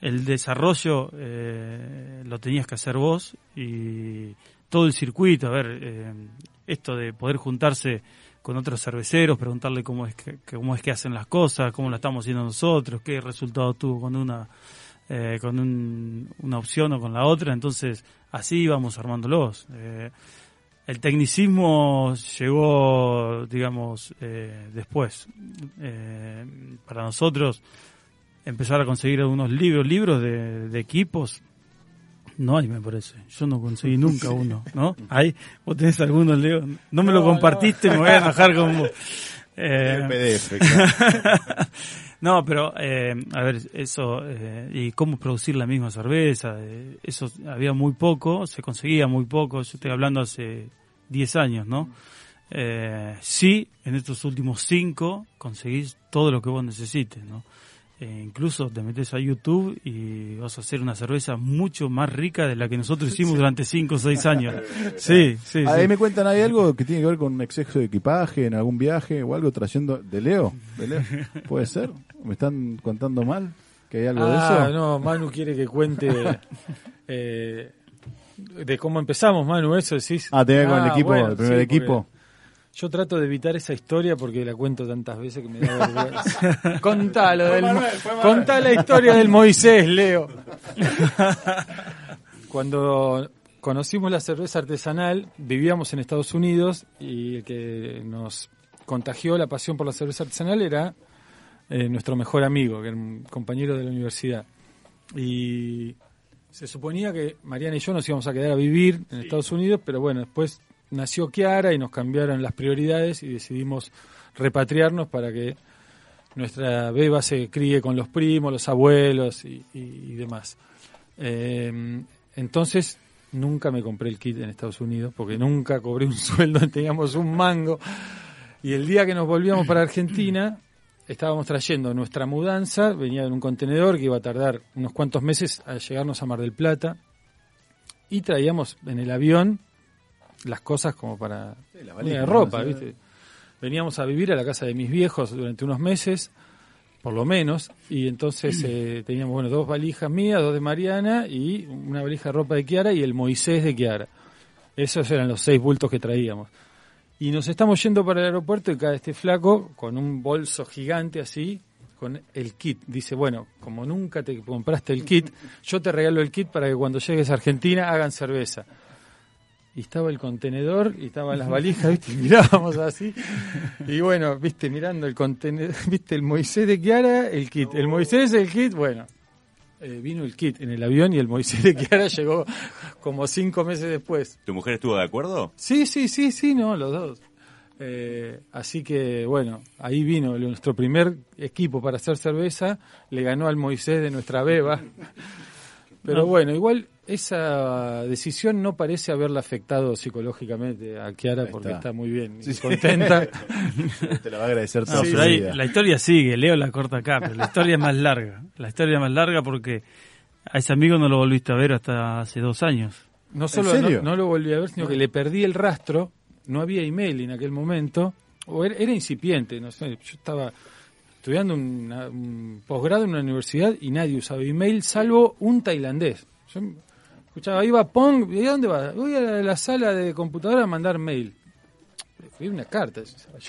el desarrollo eh, lo tenías que hacer vos y todo el circuito, a ver, eh, esto de poder juntarse con otros cerveceros, preguntarle cómo es que, cómo es que hacen las cosas, cómo lo estamos haciendo nosotros, qué resultado tuvo con una eh, con un- una opción o con la otra, entonces así íbamos armándolos. El tecnicismo llegó, digamos, eh, después. Eh, para nosotros, empezar a conseguir algunos libros, libros de, de equipos, no hay, me parece. Yo no conseguí nunca uno, ¿no? Hay, vos tenés algunos, Leo. No me lo No, compartiste, me voy a enojar con vos. Eh, El PDF, claro. no, pero, eh, a ver, eso, eh, y cómo producir la misma cerveza, eso había muy poco, se conseguía muy poco, yo estoy hablando hace 10 años, ¿no? Eh, sí, en estos últimos 5 conseguís todo lo que vos necesites, ¿no? Eh, incluso te metes a YouTube y vas a hacer una cerveza mucho más rica de la que nosotros hicimos durante 5 o 6 años. Sí, sí, Ahí sí. me cuentan, ¿hay algo que tiene que ver con exceso de equipaje en algún viaje o algo trayendo de Leo? ¿De Leo? ¿Puede ser? ¿Me están contando mal? ¿Que hay algo Ah, de eso? no, Manu quiere que cuente eh, de cómo empezamos, Manu, eso decís. Ah, tenía con el equipo, bueno, el primer sí, equipo. Yo trato de evitar esa historia porque la cuento tantas veces que me da vergüenza. Contalo del, Mo- contá la historia del Moisés, Leo. Cuando conocimos la cerveza artesanal, vivíamos en Estados Unidos y el que nos contagió la pasión por la cerveza artesanal era eh, nuestro mejor amigo, que era un compañero de la universidad. Y se suponía que Mariana y yo nos íbamos a quedar a vivir en Estados Unidos, pero bueno, después nació Kiara y nos cambiaron las prioridades y decidimos repatriarnos para que nuestra beba se críe con los primos, los abuelos y, y- y demás. Eh, entonces nunca me compré el kit en Estados Unidos porque nunca cobré un sueldo, teníamos un mango. Y el día que nos volvíamos para Argentina, estábamos trayendo nuestra mudanza, venía en un contenedor que iba a tardar unos cuantos meses a llegarnos a Mar del Plata. Y traíamos en el avión las cosas como para la una valija, de ropa, ¿no? ¿viste? Veníamos a vivir a la casa de mis viejos durante unos meses, por lo menos, y entonces eh, teníamos bueno dos valijas mías, dos de Mariana y una valija de ropa de Kiara y el Moisés de Kiara. Esos eran los seis bultos que traíamos. Y nos estamos yendo para el aeropuerto y cae este flaco con un bolso gigante así, con el kit. Dice, bueno, como nunca te compraste el kit, yo te regalo el kit para que cuando llegues a Argentina hagan cerveza. Y estaba el contenedor y estaban las valijas, ¿viste? Y mirábamos así. Y bueno, ¿viste? Mirando el contenedor, ¿viste? El Moisés de Kiara, el kit. El Moisés, el kit, bueno. Eh, vino el kit en el avión y el Moisés de Kiara llegó como cinco meses después. ¿Tu mujer estuvo de acuerdo? Sí, sí, sí, sí, no, los dos. Eh, así que bueno, ahí vino nuestro primer equipo para hacer cerveza, le ganó al Moisés de nuestra beba. Pero bueno, igual esa decisión no parece haberla afectado psicológicamente a Kiara porque está. muy bien, Sí, y sí. contenta. Te la va a agradecer toda No, su ahí vida. la historia sigue, Leo la corta acá, pero la historia es más larga. La historia es más larga porque a ese amigo no lo volviste a ver hasta hace dos años. No solo no, no lo volví a ver, sino que le perdí el rastro, no había email en aquel momento, o era, era incipiente, no sé, yo estaba estudiando una- un posgrado en una universidad y nadie usaba email salvo un tailandés. Yo escuchaba, iba Pong, ¿y a dónde vas? Voy a la, la sala de computadora a mandar mail. Escribí una carta.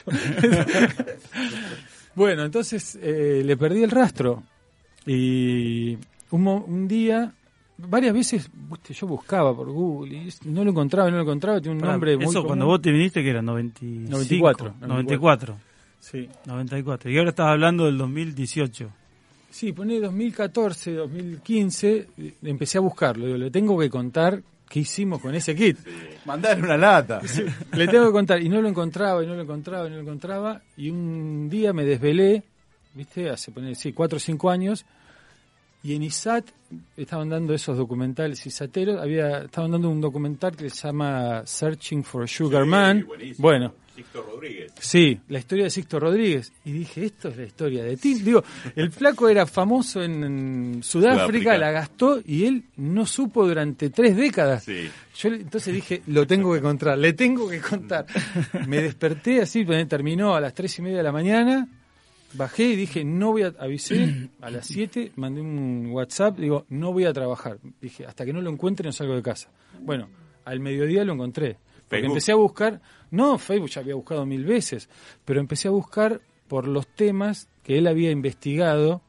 bueno, entonces eh, le perdí el rastro y un, un día, varias veces viste, yo buscaba por Google y no lo encontraba, no lo encontraba, tiene un nombre muy Eso cuando vos te viniste que era 95, 94, 94. Sí. 94. Y ahora estás hablando del 2018. Sí, poné 2014, 2015, eh, empecé a buscarlo, digo, le tengo que contar ¿qué hicimos con ese kit? Mandar una lata. Le tengo que contar, y no lo encontraba, y no lo encontraba, y no lo encontraba, y un día me desvelé, viste, hace poner, sí, cuatro o cinco años, y en ISAT estaban dando esos documentales ISATeros, había, estaban dando un documental que se llama Searching for Sugar Man. buenísimo. Bueno, Sixto Rodríguez. Sí, la historia de Sixto Rodríguez. Y dije, esto es la historia de Tim. Digo, el flaco era famoso en, en Sudáfrica, la gastó y él no supo durante tres décadas. Sí. Yo entonces dije, lo tengo que contar, le tengo que contar. Me desperté así, terminó a las tres y media de la mañana, bajé y dije, no voy a, avisé a las siete, mandé un WhatsApp, digo, no voy a trabajar. Dije, hasta que no lo encuentre no salgo de casa. Bueno, al mediodía lo encontré. Porque empecé a buscar, no, Facebook ya había buscado mil veces, pero empecé a buscar por los temas que él había investigado,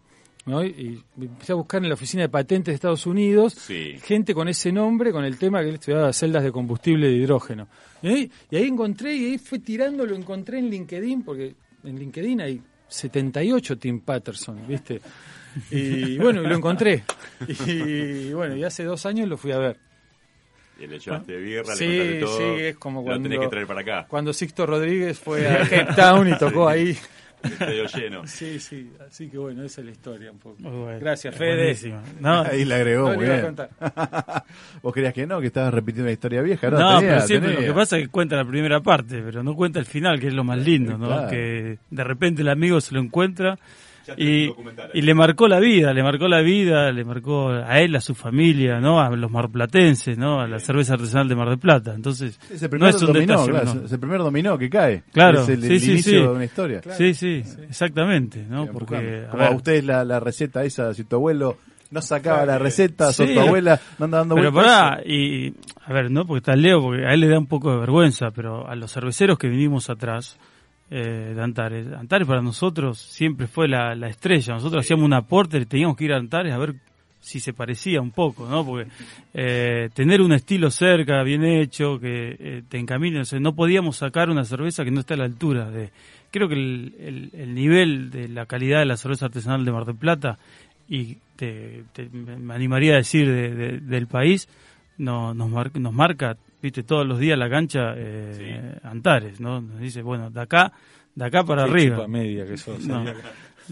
¿no? y empecé a buscar en la oficina de patentes de Estados Unidos Sí. gente con ese nombre, con el tema que él estudiaba celdas de combustible de hidrógeno. Y ahí, y ahí encontré, y ahí fue tirando, lo encontré en LinkedIn, porque en LinkedIn hay 78 Tim Patterson, ¿viste? Y bueno, y lo encontré. Y bueno, y hace dos años lo fui a ver. Y le llevaste birra, Sí, le todo. sí, es como Lo cuando- tenés que traer para acá. Cuando Sixto Rodríguez fue a Cape Town y tocó ahí. El estadio lleno. Sí, sí, así que bueno, esa es la historia un poco. Muy bueno. Gracias, Fede. No, Ahí le agregó, No muy a bien. Vos querías que no, que estabas repitiendo una historia vieja. No, No, tenía, pero siempre tenía. lo que pasa es que cuenta la primera parte, pero no cuenta el final, que es lo más lindo, ¿no? Claro. Que de repente el amigo se lo encuentra y, y le marcó la vida, le marcó la vida, le marcó a él, a su familia, ¿no? A los marplatenses, ¿no? A la cerveza artesanal de Mar del Plata. Entonces, Es el no es un dominó, detalle claro, menor. es el primer dominó que cae. Claro, Es el, sí, el sí, inicio sí. de una historia. Sí, sí, exactamente, ¿no? Bien, Porque, a Como a ustedes la, la receta esa, si tu abuelo no sacaba la Claro, receta, sí. tu abuela no anda dando Pero vueltas. pará, y a ver, no porque está Leo, porque a él le da un poco de vergüenza, pero a los cerveceros que vinimos atrás eh, de Antares, Antares para nosotros siempre fue la, la estrella. Nosotros hacíamos un aporte, teníamos que ir a Antares a ver si se parecía un poco, ¿no? Porque eh, tener un estilo cerca, bien hecho, que eh, te encamine, o sea, no podíamos sacar una cerveza que no esté a la altura de... Creo que el, el- el nivel de la calidad de la cerveza artesanal de Mar del Plata y te, me animaría a decir de- de- del país no, nos, mar- nos marca viste todos los días la cancha eh, Antares no nos dice bueno de acá de acá para Qué arriba media que sos. No.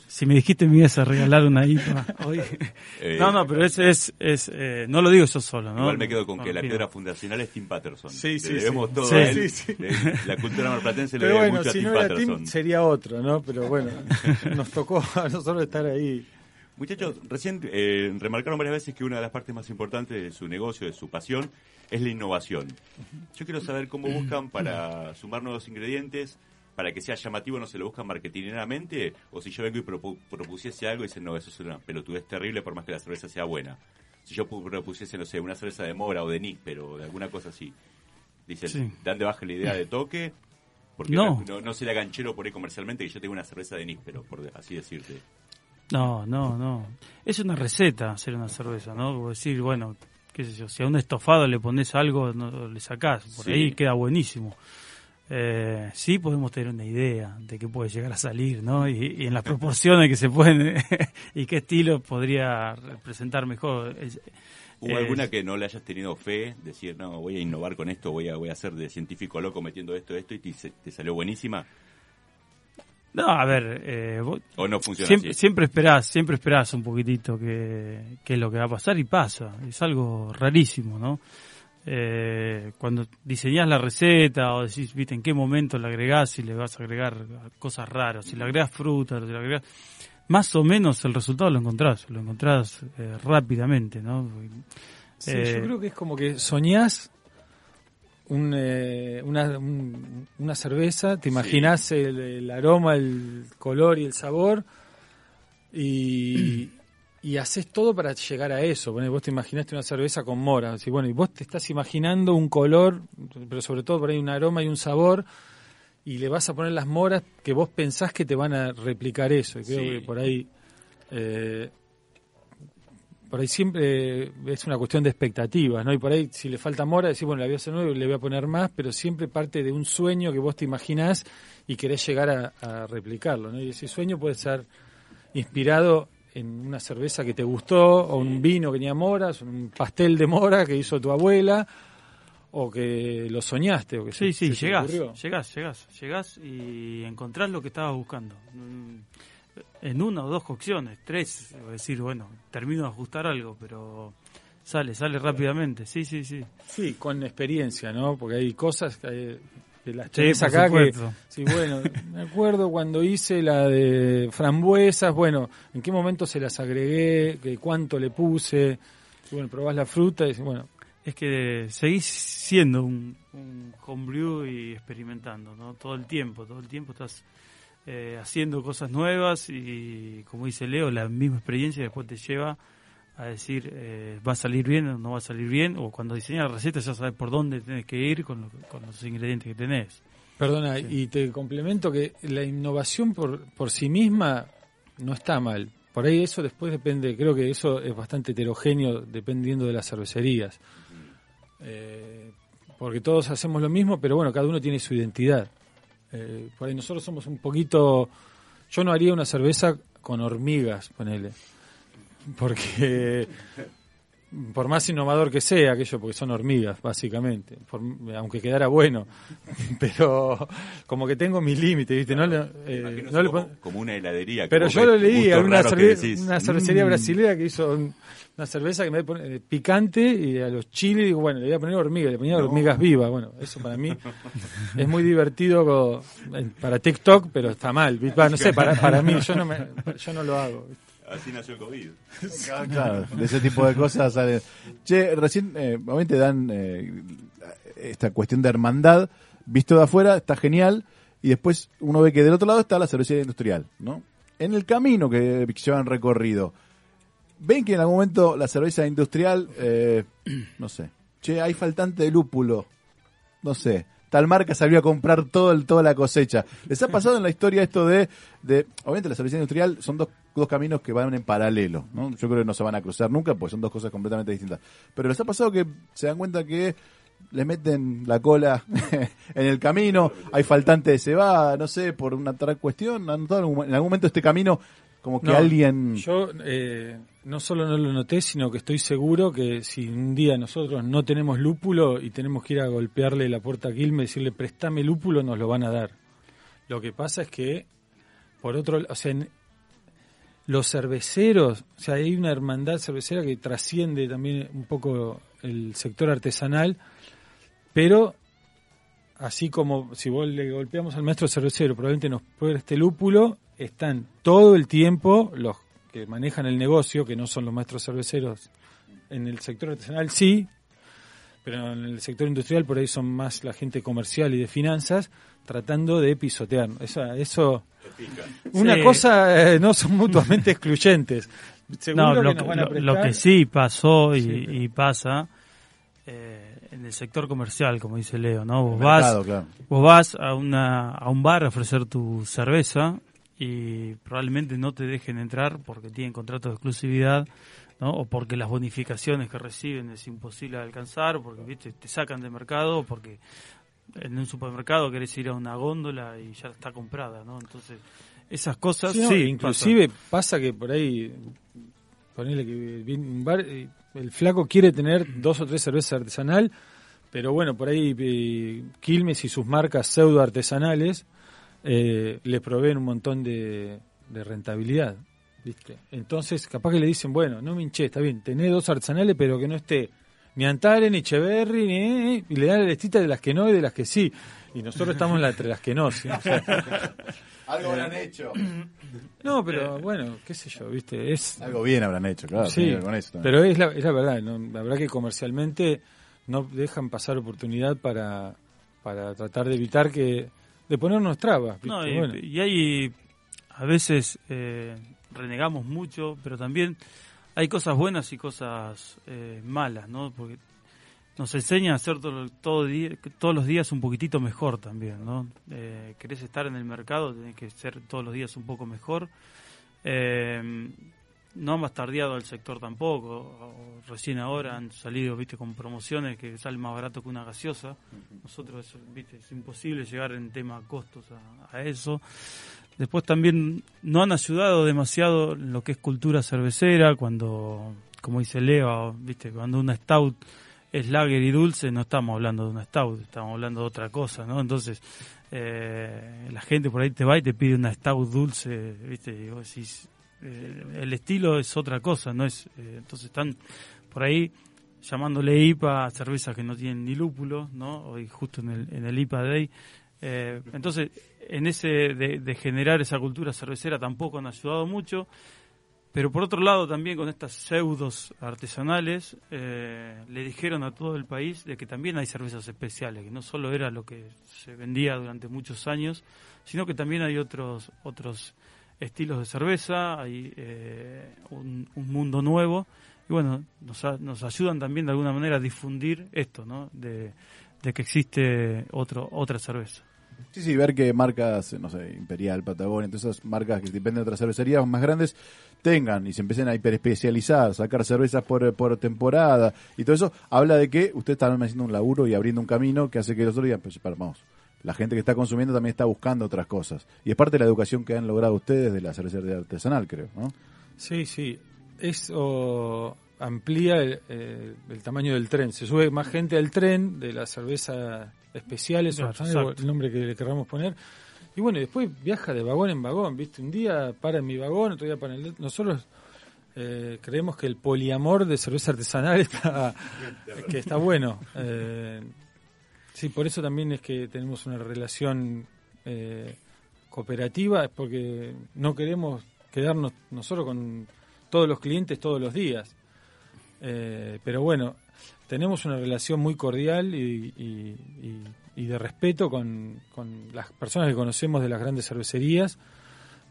si me dijiste me ibas a regalar una IPA hoy Eh, no no pero es es, es eh, no lo digo yo solo no Igual me quedo con No, que la piedra fundacional es Tim Patterson. Sí, Le sí, debemos sí. todo Sí, a él. sí, sí. La cultura marplatense le Pero debe bueno, mucho a si Tim no era Patterson. Tim, sería otro, ¿no? Pero bueno, nos tocó a nosotros estar ahí. Muchachos, recién eh, remarcaron varias veces que una de las partes más importantes de su negocio, de su pasión, es la innovación. Yo quiero saber cómo buscan para sumar nuevos ingredientes, para que sea llamativo, no se lo buscan marketingeramente, o si yo vengo y propu- propusiese algo y dicen, no, eso es una pelotudez terrible por más que la cerveza sea buena. Si yo pu- propusiese, no sé, una cerveza de mora o de níspero, o de alguna cosa así, dicen, Sí. dan de baja la idea de toque, porque No. no, no, sería ganchero por ahí comercialmente que yo tenga una cerveza de níspero, por así decirte. No, no, no. Es una receta hacer una cerveza, ¿no? Decir, bueno, qué sé yo, si a un estofado le pones algo, no, le sacás, por Sí. ahí queda buenísimo. Eh, sí podemos tener una idea de qué puede llegar a salir, ¿no? Y, y en las proporciones que se pueden y qué estilo podría representar mejor. ¿Hubo alguna que no le hayas tenido fe? Decir, no, voy a innovar con esto, voy a, voy a ser de científico loco metiendo esto, esto, y te, te salió buenísima. No, a ver, eh, vos- ¿O no funciona siempre, así? siempre esperás, siempre esperás un poquitito que, que es lo que va a pasar y pasa. Es algo rarísimo, ¿no? Eh, cuando diseñás la receta o decís, viste, en qué momento la agregás, si le vas a agregar cosas raras, si le agregás fruta, si le agregás... Más o menos el resultado lo encontrás, lo encontrás eh, rápidamente, ¿no? Sí, Eh, yo creo que es como que soñás un, eh, una, un- una cerveza, te imaginás el, el aroma, el color y el sabor y, y haces todo para llegar a eso. Bueno, vos te imaginaste una cerveza con mora, así, bueno, y vos te estás imaginando un color, pero sobre todo por ahí un aroma y un sabor y le vas a poner las moras que vos pensás que te van a replicar eso. Y creo Sí. que por ahí... eh, por ahí siempre es una cuestión de expectativas, ¿no? Y por ahí si le falta mora, decís, bueno, la voy a hacer nueva y le voy a poner más, pero siempre parte de un sueño que vos te imaginás y querés llegar a, a replicarlo, ¿no? Y ese sueño puede ser inspirado en una cerveza que te gustó, o un vino que tenía moras, un pastel de mora que hizo tu abuela, o que lo soñaste, o que Sí, se- sí, se llegás, llegás, llegás, llegás y encontrás lo que estabas buscando. Mm, En una o dos cocciones, tres, es decir, bueno, termino de ajustar algo, pero sale, sale rápidamente, sí, sí, sí. Sí, con experiencia, ¿no? Porque hay cosas que, hay- que las Sí, tenés acá que... Sí, bueno, me acuerdo cuando hice la de frambuesas, bueno, en qué momento se las agregué, que cuánto le puse, y bueno, probás la fruta y decís, bueno, Es que seguís siendo un, un homebrew y experimentando, ¿no? Todo el tiempo, todo el tiempo estás eh, haciendo cosas nuevas y, como dice Leo, la misma experiencia después te lleva a decir, eh, va a salir bien o no va a salir bien, o cuando diseñas la receta ya sabes por dónde tenés que ir con, lo- con los ingredientes que tenés. Perdona, y te complemento que la innovación por, por sí misma no está mal. Por ahí eso después depende, creo que eso es bastante heterogéneo dependiendo de las cervecerías. Eh, porque todos hacemos lo mismo, pero bueno, cada uno tiene su identidad. Eh, por ahí nosotros somos un poquito... Yo no haría una cerveza con hormigas, ponele. Porque por más innovador que sea aquello, porque son hormigas, básicamente, por- aunque quedara bueno, pero como que tengo mis límites, ¿viste? No le, eh, no le como, como una heladería. que pero yo lo leí en una, cerve- decís, una cervecería "Mm". brasilera que hizo un- una cerveza que me pone eh, picante y a los chiles digo, bueno, le voy a poner hormigas, le ponía hormigas vivas, bueno, eso para mí es muy divertido para TikTok, pero está mal, no sé, para, para mí, yo no, me, yo no lo hago. ¿viste? Así nació el COVID. Claro, de ese tipo de cosas salen. Che, recién, eh, obviamente dan eh, esta cuestión de hermandad, visto de afuera, está genial, y después uno ve que del otro lado está la cervecería industrial, ¿no? En el camino que llevan recorrido, ven que en algún momento la cerveza industrial, eh, no sé, che, hay faltante de lúpulo, no sé, tal marca salió a comprar todo el, toda la cosecha. ¿Les ha pasado en la historia esto de, de obviamente la cerveza industrial son dos, dos caminos que van en paralelo, ¿no? Yo creo que no se van a cruzar nunca, pues son dos cosas completamente distintas. Pero les ha pasado que se dan cuenta que le meten la cola en el camino, hay faltante de cebada, no sé, por una otra cuestión, ¿han notado en algún- en algún momento este camino como que No, alguien... Yo eh, no solo no lo noté, sino que estoy seguro que si un día nosotros no tenemos lúpulo y tenemos que ir a golpearle la puerta a Quilmes y decirle préstame lúpulo, nos lo van a dar. Lo que pasa es que, por otro o sea, los cerveceros, o sea, hay una hermandad cervecera que trasciende también un poco el sector artesanal, pero así como si vos le golpeamos al maestro cervecero, probablemente nos este lúpulo, están todo el tiempo los que manejan el negocio, que no son los maestros cerveceros, en el sector artesanal sí, pero en el sector industrial por ahí son más la gente comercial y de finanzas, tratando de pisotear. Eso, eso una Sí. cosa eh, no son mutuamente excluyentes. No, lo, que, lo- prestar- lo que sí pasó y, Sí, pero- y pasa eh, en el sector comercial, como dice Leo, ¿no? Vos mercado, vas, claro. vos vas a, una, a un bar a ofrecer tu cerveza y probablemente no te dejen entrar porque tienen contrato de exclusividad, ¿no? O porque las bonificaciones que reciben es imposible de alcanzar, porque ¿viste? te sacan de mercado, porque en un supermercado querés ir a una góndola y ya está comprada, ¿no? Entonces, esas cosas Sí, sí, inclusive pasa que por ahí, ponele que viene un bar, eh, el flaco quiere tener dos o tres cervezas artesanal, pero bueno, por ahí eh, Quilmes y sus marcas pseudo artesanales eh, le proveen un montón de, de rentabilidad. ¿viste? Entonces, capaz que le dicen, bueno, no me hinché, está bien, tenés dos artesanales, pero que no esté ni Antare, ni Cheverry, ni... Y le dan la listita de las que no y de las que sí. Y nosotros estamos en la- entre las que no. ¿sí? O sea, Algo habrán hecho. no, pero bueno, qué sé yo, ¿viste? Es, Algo bien habrán hecho, claro. sí, con eso pero es la, es la verdad, ¿no? la verdad que comercialmente no dejan pasar oportunidad para, para tratar de evitar que de ponernos trabas. y, Bueno, y hay, a veces eh, renegamos mucho, pero también hay cosas buenas y cosas eh, malas, ¿no? Porque nos enseña a hacer todo, todo día- todos los días un poquitito mejor también, ¿no? Eh, querés estar en el mercado, tenés que ser todos los días un poco mejor. Eh, no han bastardeado al sector tampoco. Recién ahora han salido, viste, con promociones que salen más barato que una gaseosa. Nosotros, viste, es imposible llegar en tema costos a, a eso. Después también no han ayudado demasiado en lo que es cultura cervecera, cuando, como dice Leo, viste, cuando una stout es lager y dulce, no estamos hablando de una stout, estamos hablando de otra cosa, ¿no? Entonces, eh, la gente por ahí te va y te pide una stout dulce, viste, y vos decís, eh, el estilo es otra cosa, no es, eh, entonces están por ahí llamándole IPA a cervezas que no tienen ni lúpulo, ¿no? Hoy justo en el, en el IPA Day. Eh, entonces, en ese de, generar esa cultura cervecera tampoco han ayudado mucho. Pero por otro lado, también con estas pseudos artesanales, eh, le dijeron a todo el país de que también hay cervezas especiales, que no solo era lo que se vendía durante muchos años, sino que también hay otros otros estilos de cerveza, hay eh, un, mundo nuevo y bueno, nos, nos ayudan también de alguna manera a difundir esto, ¿no? De, que existe otro otra cerveza. Sí, sí, ver que marcas, no sé, Imperial, Patagonia, todas esas marcas que dependen de otras cervecerías más grandes tengan y se empiecen a hiperespecializar, sacar cervezas por, por temporada y todo eso, habla de que ustedes están haciendo un laburo y abriendo un camino que hace que los otros digan, pues, vamos, la gente que está consumiendo también está buscando otras cosas. Y es parte de la educación que han logrado ustedes de la cervecería artesanal, creo, ¿no? Sí, sí. Eso amplía el, tamaño del tren. Se sube más gente al tren de la cerveza especiales, el nombre que le queramos poner. Y bueno, después viaja de vagón en vagón, ¿viste? Un día para en mi vagón, otro día para en el... Nosotros eh, creemos que el poliamor de cerveza artesanal está, que está bueno. Eh, sí, por eso también es que tenemos una relación eh, cooperativa, es porque no queremos quedarnos nosotros con todos los clientes todos los días. pero bueno, tenemos una relación muy cordial y, de respeto con, las personas que conocemos de las grandes cervecerías,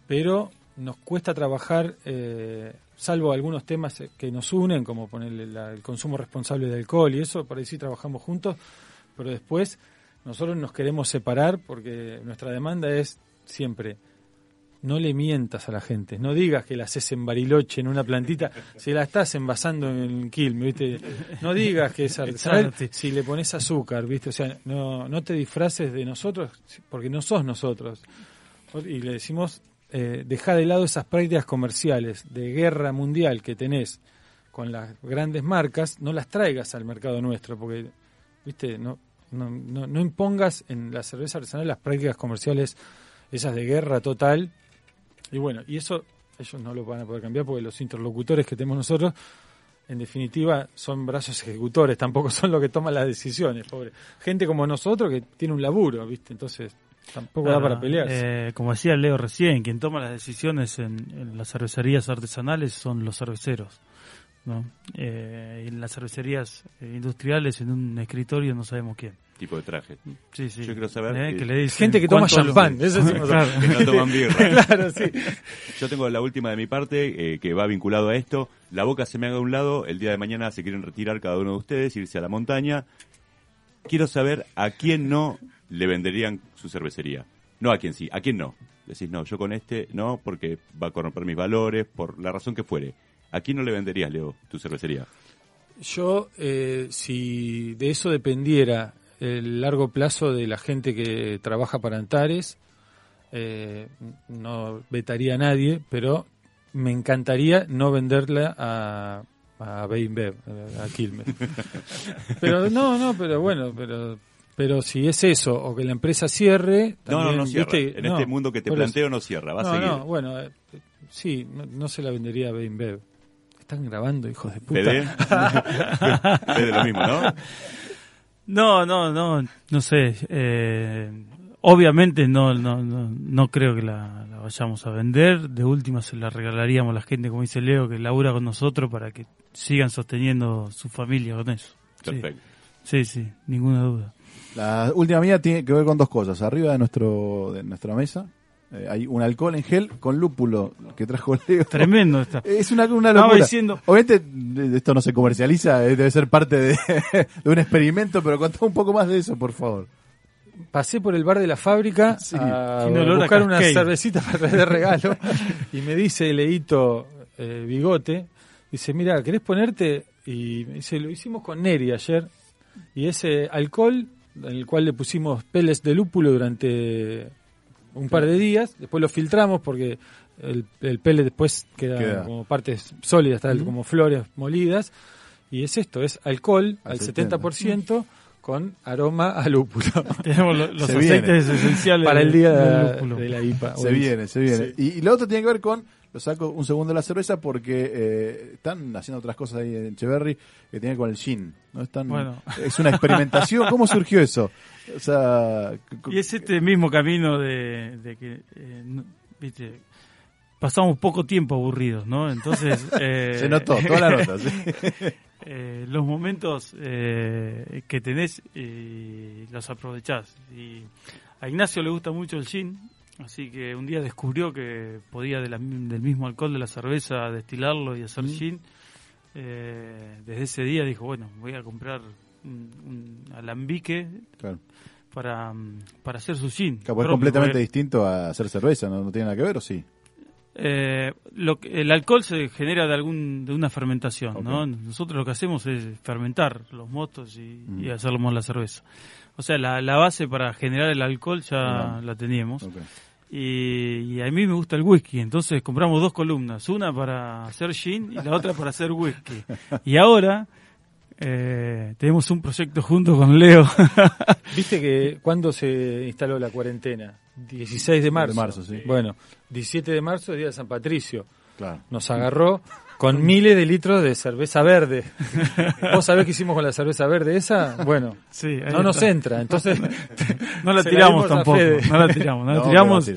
pero nos cuesta trabajar, eh, salvo algunos temas que nos unen, como ponerle el consumo responsable de alcohol y eso, por ahí sí trabajamos juntos, pero después nosotros nos queremos separar porque nuestra demanda es siempre no le mientas a la gente, no digas que la haces en Bariloche, en una plantita, si la estás envasando en Quilme, ¿viste? No digas que es artesanal si le pones azúcar, ¿viste? O sea, no, no te disfraces de nosotros porque no sos nosotros. Y le decimos, eh, deja de lado esas prácticas comerciales de guerra mundial que tenés con las grandes marcas, no las traigas al mercado nuestro, porque, ¿viste? No, no, no, no impongas en la cerveza artesanal las prácticas comerciales esas de guerra total y bueno, y eso ellos no lo van a poder cambiar porque los interlocutores que tenemos nosotros, en definitiva, son brazos ejecutores, tampoco son los que toman las decisiones, pobre. Gente como nosotros que tiene un laburo, ¿viste? Entonces, tampoco da para pelearse. Eh, como decía Leo recién, quien toma las decisiones en, las cervecerías artesanales son los cerveceros. ¿No? Eh, en las cervecerías eh, industriales, en un escritorio, no sabemos quién tipo de traje. Sí, sí. Yo quiero saber. Eh, gente que toma champán. Eso sí, que no toman birra. claro, sí. Yo tengo la última de mi parte eh, que va vinculado a esto. La boca se me haga a un lado. El día de mañana se quieren retirar cada uno de ustedes, irse a la montaña. Quiero saber a quién no le venderían su cervecería. No a quién sí, a quién no. Decís, no, yo con este no, porque va a corromper mis valores, por la razón que fuere. ¿A quién no le venderías, Leo, tu cervecería? Yo, eh, si de eso dependiera el largo plazo de la gente que trabaja para Antares. Eh, no vetaría a nadie, pero me encantaría no venderla a, a a Quilmes. pero no, no, pero bueno, pero pero si es eso o que la empresa cierre, no, no, no cierra. En este mundo que te planteo no cierra, va a seguir. No, bueno, eh, sí, no, se la vendería a Bev. Están grabando, hijos de puta. ¿PD? lo mismo, ¿no? No, no, no, no sé. Eh, obviamente no, no, no, no, creo que la, vayamos a vender. De última se la regalaríamos a la gente, como dice Leo, que labura con nosotros para que sigan sosteniendo su familia con eso. Perfecto. Sí, sí, ninguna duda. La última mía tiene que ver con dos cosas. Arriba de nuestro de nuestra mesa eh, hay un alcohol en gel con lúpulo que trajo Leo. Tremendo está. Es una, una locura. Diciendo... Obviamente esto no se comercializa, eh, debe ser parte de, un experimento, pero contá un poco más de eso, por favor. Pasé por el bar de la fábrica a buscar una cervecita para traer de regalo y me dice Leito eh, Bigote, dice, mira, ¿querés ponerte? Y me dice, lo hicimos con Neri ayer y ese alcohol en el cual le pusimos peles de lúpulo durante un par de días, después lo filtramos porque el, el pellet después queda, Queda. como partes sólidas, tal, como flores molidas. Y es esto, es alcohol Al al 70. 70% con aroma a lúpulo. Tenemos lo- los Se viene. aceites esenciales Para el día de, lúpulo. de la IPA. Se viene, se viene. Y, y lo otro tiene que ver con, saco un segundo la cerveza porque eh, están haciendo otras cosas ahí en Echeverry que tiene con el gin. ¿no? Están, Bueno. Es una experimentación. ¿Cómo surgió eso? O sea, Y es este mismo camino de, de que, eh, no- viste, pasamos poco tiempo aburridos, ¿no? Entonces... eh, se notó, toda la nota. ¿sí? los momentos que tenés los aprovechás. Y a Ignacio le gusta mucho el gin, así que un día descubrió que podía de la- del mismo alcohol de la cerveza destilarlo y hacer gin. Eh, desde ese día dijo, bueno, voy a comprar un, un alambique Claro. para, mm, para hacer su gin. Capaz es completamente porque, distinto a hacer cerveza, ¿no? ¿No tiene nada que ver o sí? eh, lo que- el alcohol se genera de algún de una fermentación. ¿no? Nosotros lo que hacemos es fermentar los mostos y, Mm. y hacerlos la cerveza. O sea, la, la base para generar el alcohol ya la teníamos. Y, y a mí me gusta el whisky, entonces compramos dos columnas, una para hacer gin y la otra para hacer whisky. Y ahora eh, tenemos un proyecto junto con Leo. Viste que cuando se instaló la cuarentena, 16 de marzo. De marzo, sí. Bueno, 17 de marzo es día de San Patricio. Claro. Nos agarró con miles de litros de cerveza verde. ¿Vos sabés qué hicimos con la cerveza verde esa? Bueno, Sí, no nos está. entra. Entonces, No la tiramos tampoco, no la tiramos, no la No, tiramos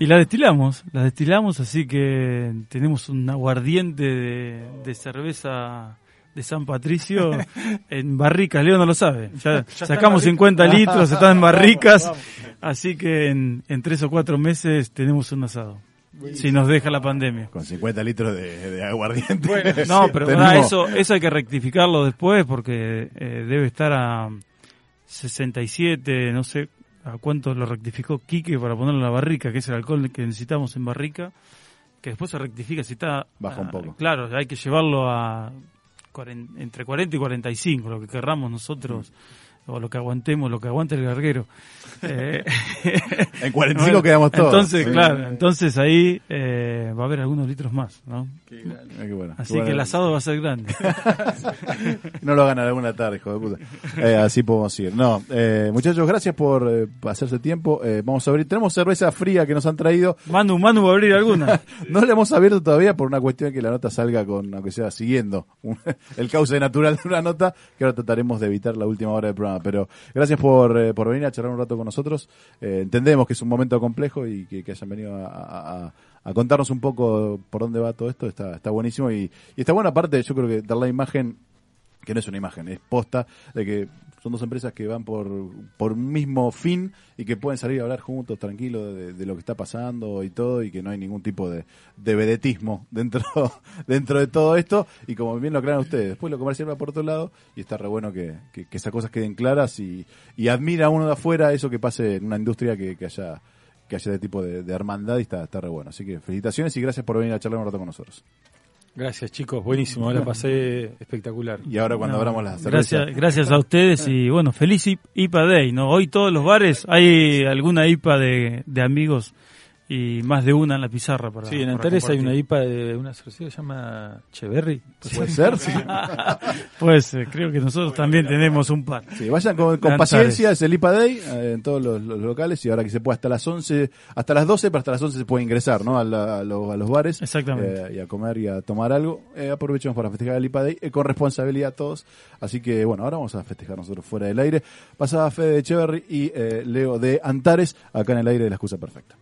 y la destilamos, la destilamos, así que tenemos un aguardiente de, de cerveza de San Patricio en barricas, Leo no lo sabe, ya, sacamos 50 litros, están en barricas, así que en, en tres o cuatro meses tenemos un asado, si nos deja la pandemia. Con 50 litros de, de aguardiente. No, pero eso, eso hay que rectificarlo después porque eh, debe estar a 67, no sé a cuánto lo rectificó Quique para ponerlo en la barrica, que es el alcohol que necesitamos en barrica, que después se rectifica si está... Baja un ah, poco. Claro, hay que llevarlo a cuaren- entre 40 y 45, lo que querramos nosotros, Mm. O lo que aguantemos, lo que aguante el larguero. Eh, En 45 bueno, quedamos todos. Entonces, Sí. claro, entonces ahí eh, va a haber algunos litros más, ¿no? Qué bueno. Así bueno. que el asado va a ser grande. No lo hagan alguna tarde, hijo de puta. Eh, así podemos ir. No, muchachos, gracias por hacerse tiempo. Vamos a abrir. Tenemos cerveza fría que nos han traído. Manu, Manu va a abrir alguna. No la hemos abierto todavía por una cuestión que la nota salga con, aunque sea siguiendo un- el cauce natural de una nota, que ahora trataremos de evitar la última hora del programa. Pero gracias por, eh, por venir a charlar un rato con nosotros. Eh, entendemos que es un momento complejo y que, hayan venido a, a- contarnos un poco por dónde va todo esto. Está, está buenísimo y, y está buena aparte, yo creo que dar la imagen que no es una imagen, es posta de que son dos empresas que van por, por un mismo fin y que pueden salir a hablar juntos, tranquilos, de, de lo que está pasando y todo, y que no hay ningún tipo de, de vedetismo dentro, dentro de todo esto. Y como bien lo aclaran ustedes, después lo comercial va por otro lado y está re bueno que, que- esas cosas queden claras y, y admira uno de afuera eso que pase en una industria que, que haya que haya de tipo de, de hermandad y está, está re bueno. Así que felicitaciones y gracias por venir a charlar un rato con nosotros. Gracias chicos, buenísimo, la pasé espectacular. Y ahora cuando No, abramos la cerveza. Gracias, gracias a ustedes y bueno, feliz IPA Day, ¿no? Hoy todos los bares hay alguna IPA de, de amigos y más de una en la pizarra para Sí, en Antares hay una. IPA de una cervecería que se llama Cheverry. ¿Puede ser? Sí. Pues eh, creo que nosotros también tenemos un par. Sí, vayan con, paciencia, es el IPA Day eh, en todos los, los locales y ahora que se puede hasta las 11, hasta las 12, pero hasta las 11 se puede ingresar ¿no? a, la- a los, a los bares Exactamente. eh, y a comer y a tomar algo. Eh, aprovechemos para festejar el IPA Day eh, con responsabilidad todos. Así que bueno, ahora vamos a festejar nosotros fuera del aire. Pasaba Fede de Echeverry y eh, Leo de Antares acá en el aire de la excusa perfecta.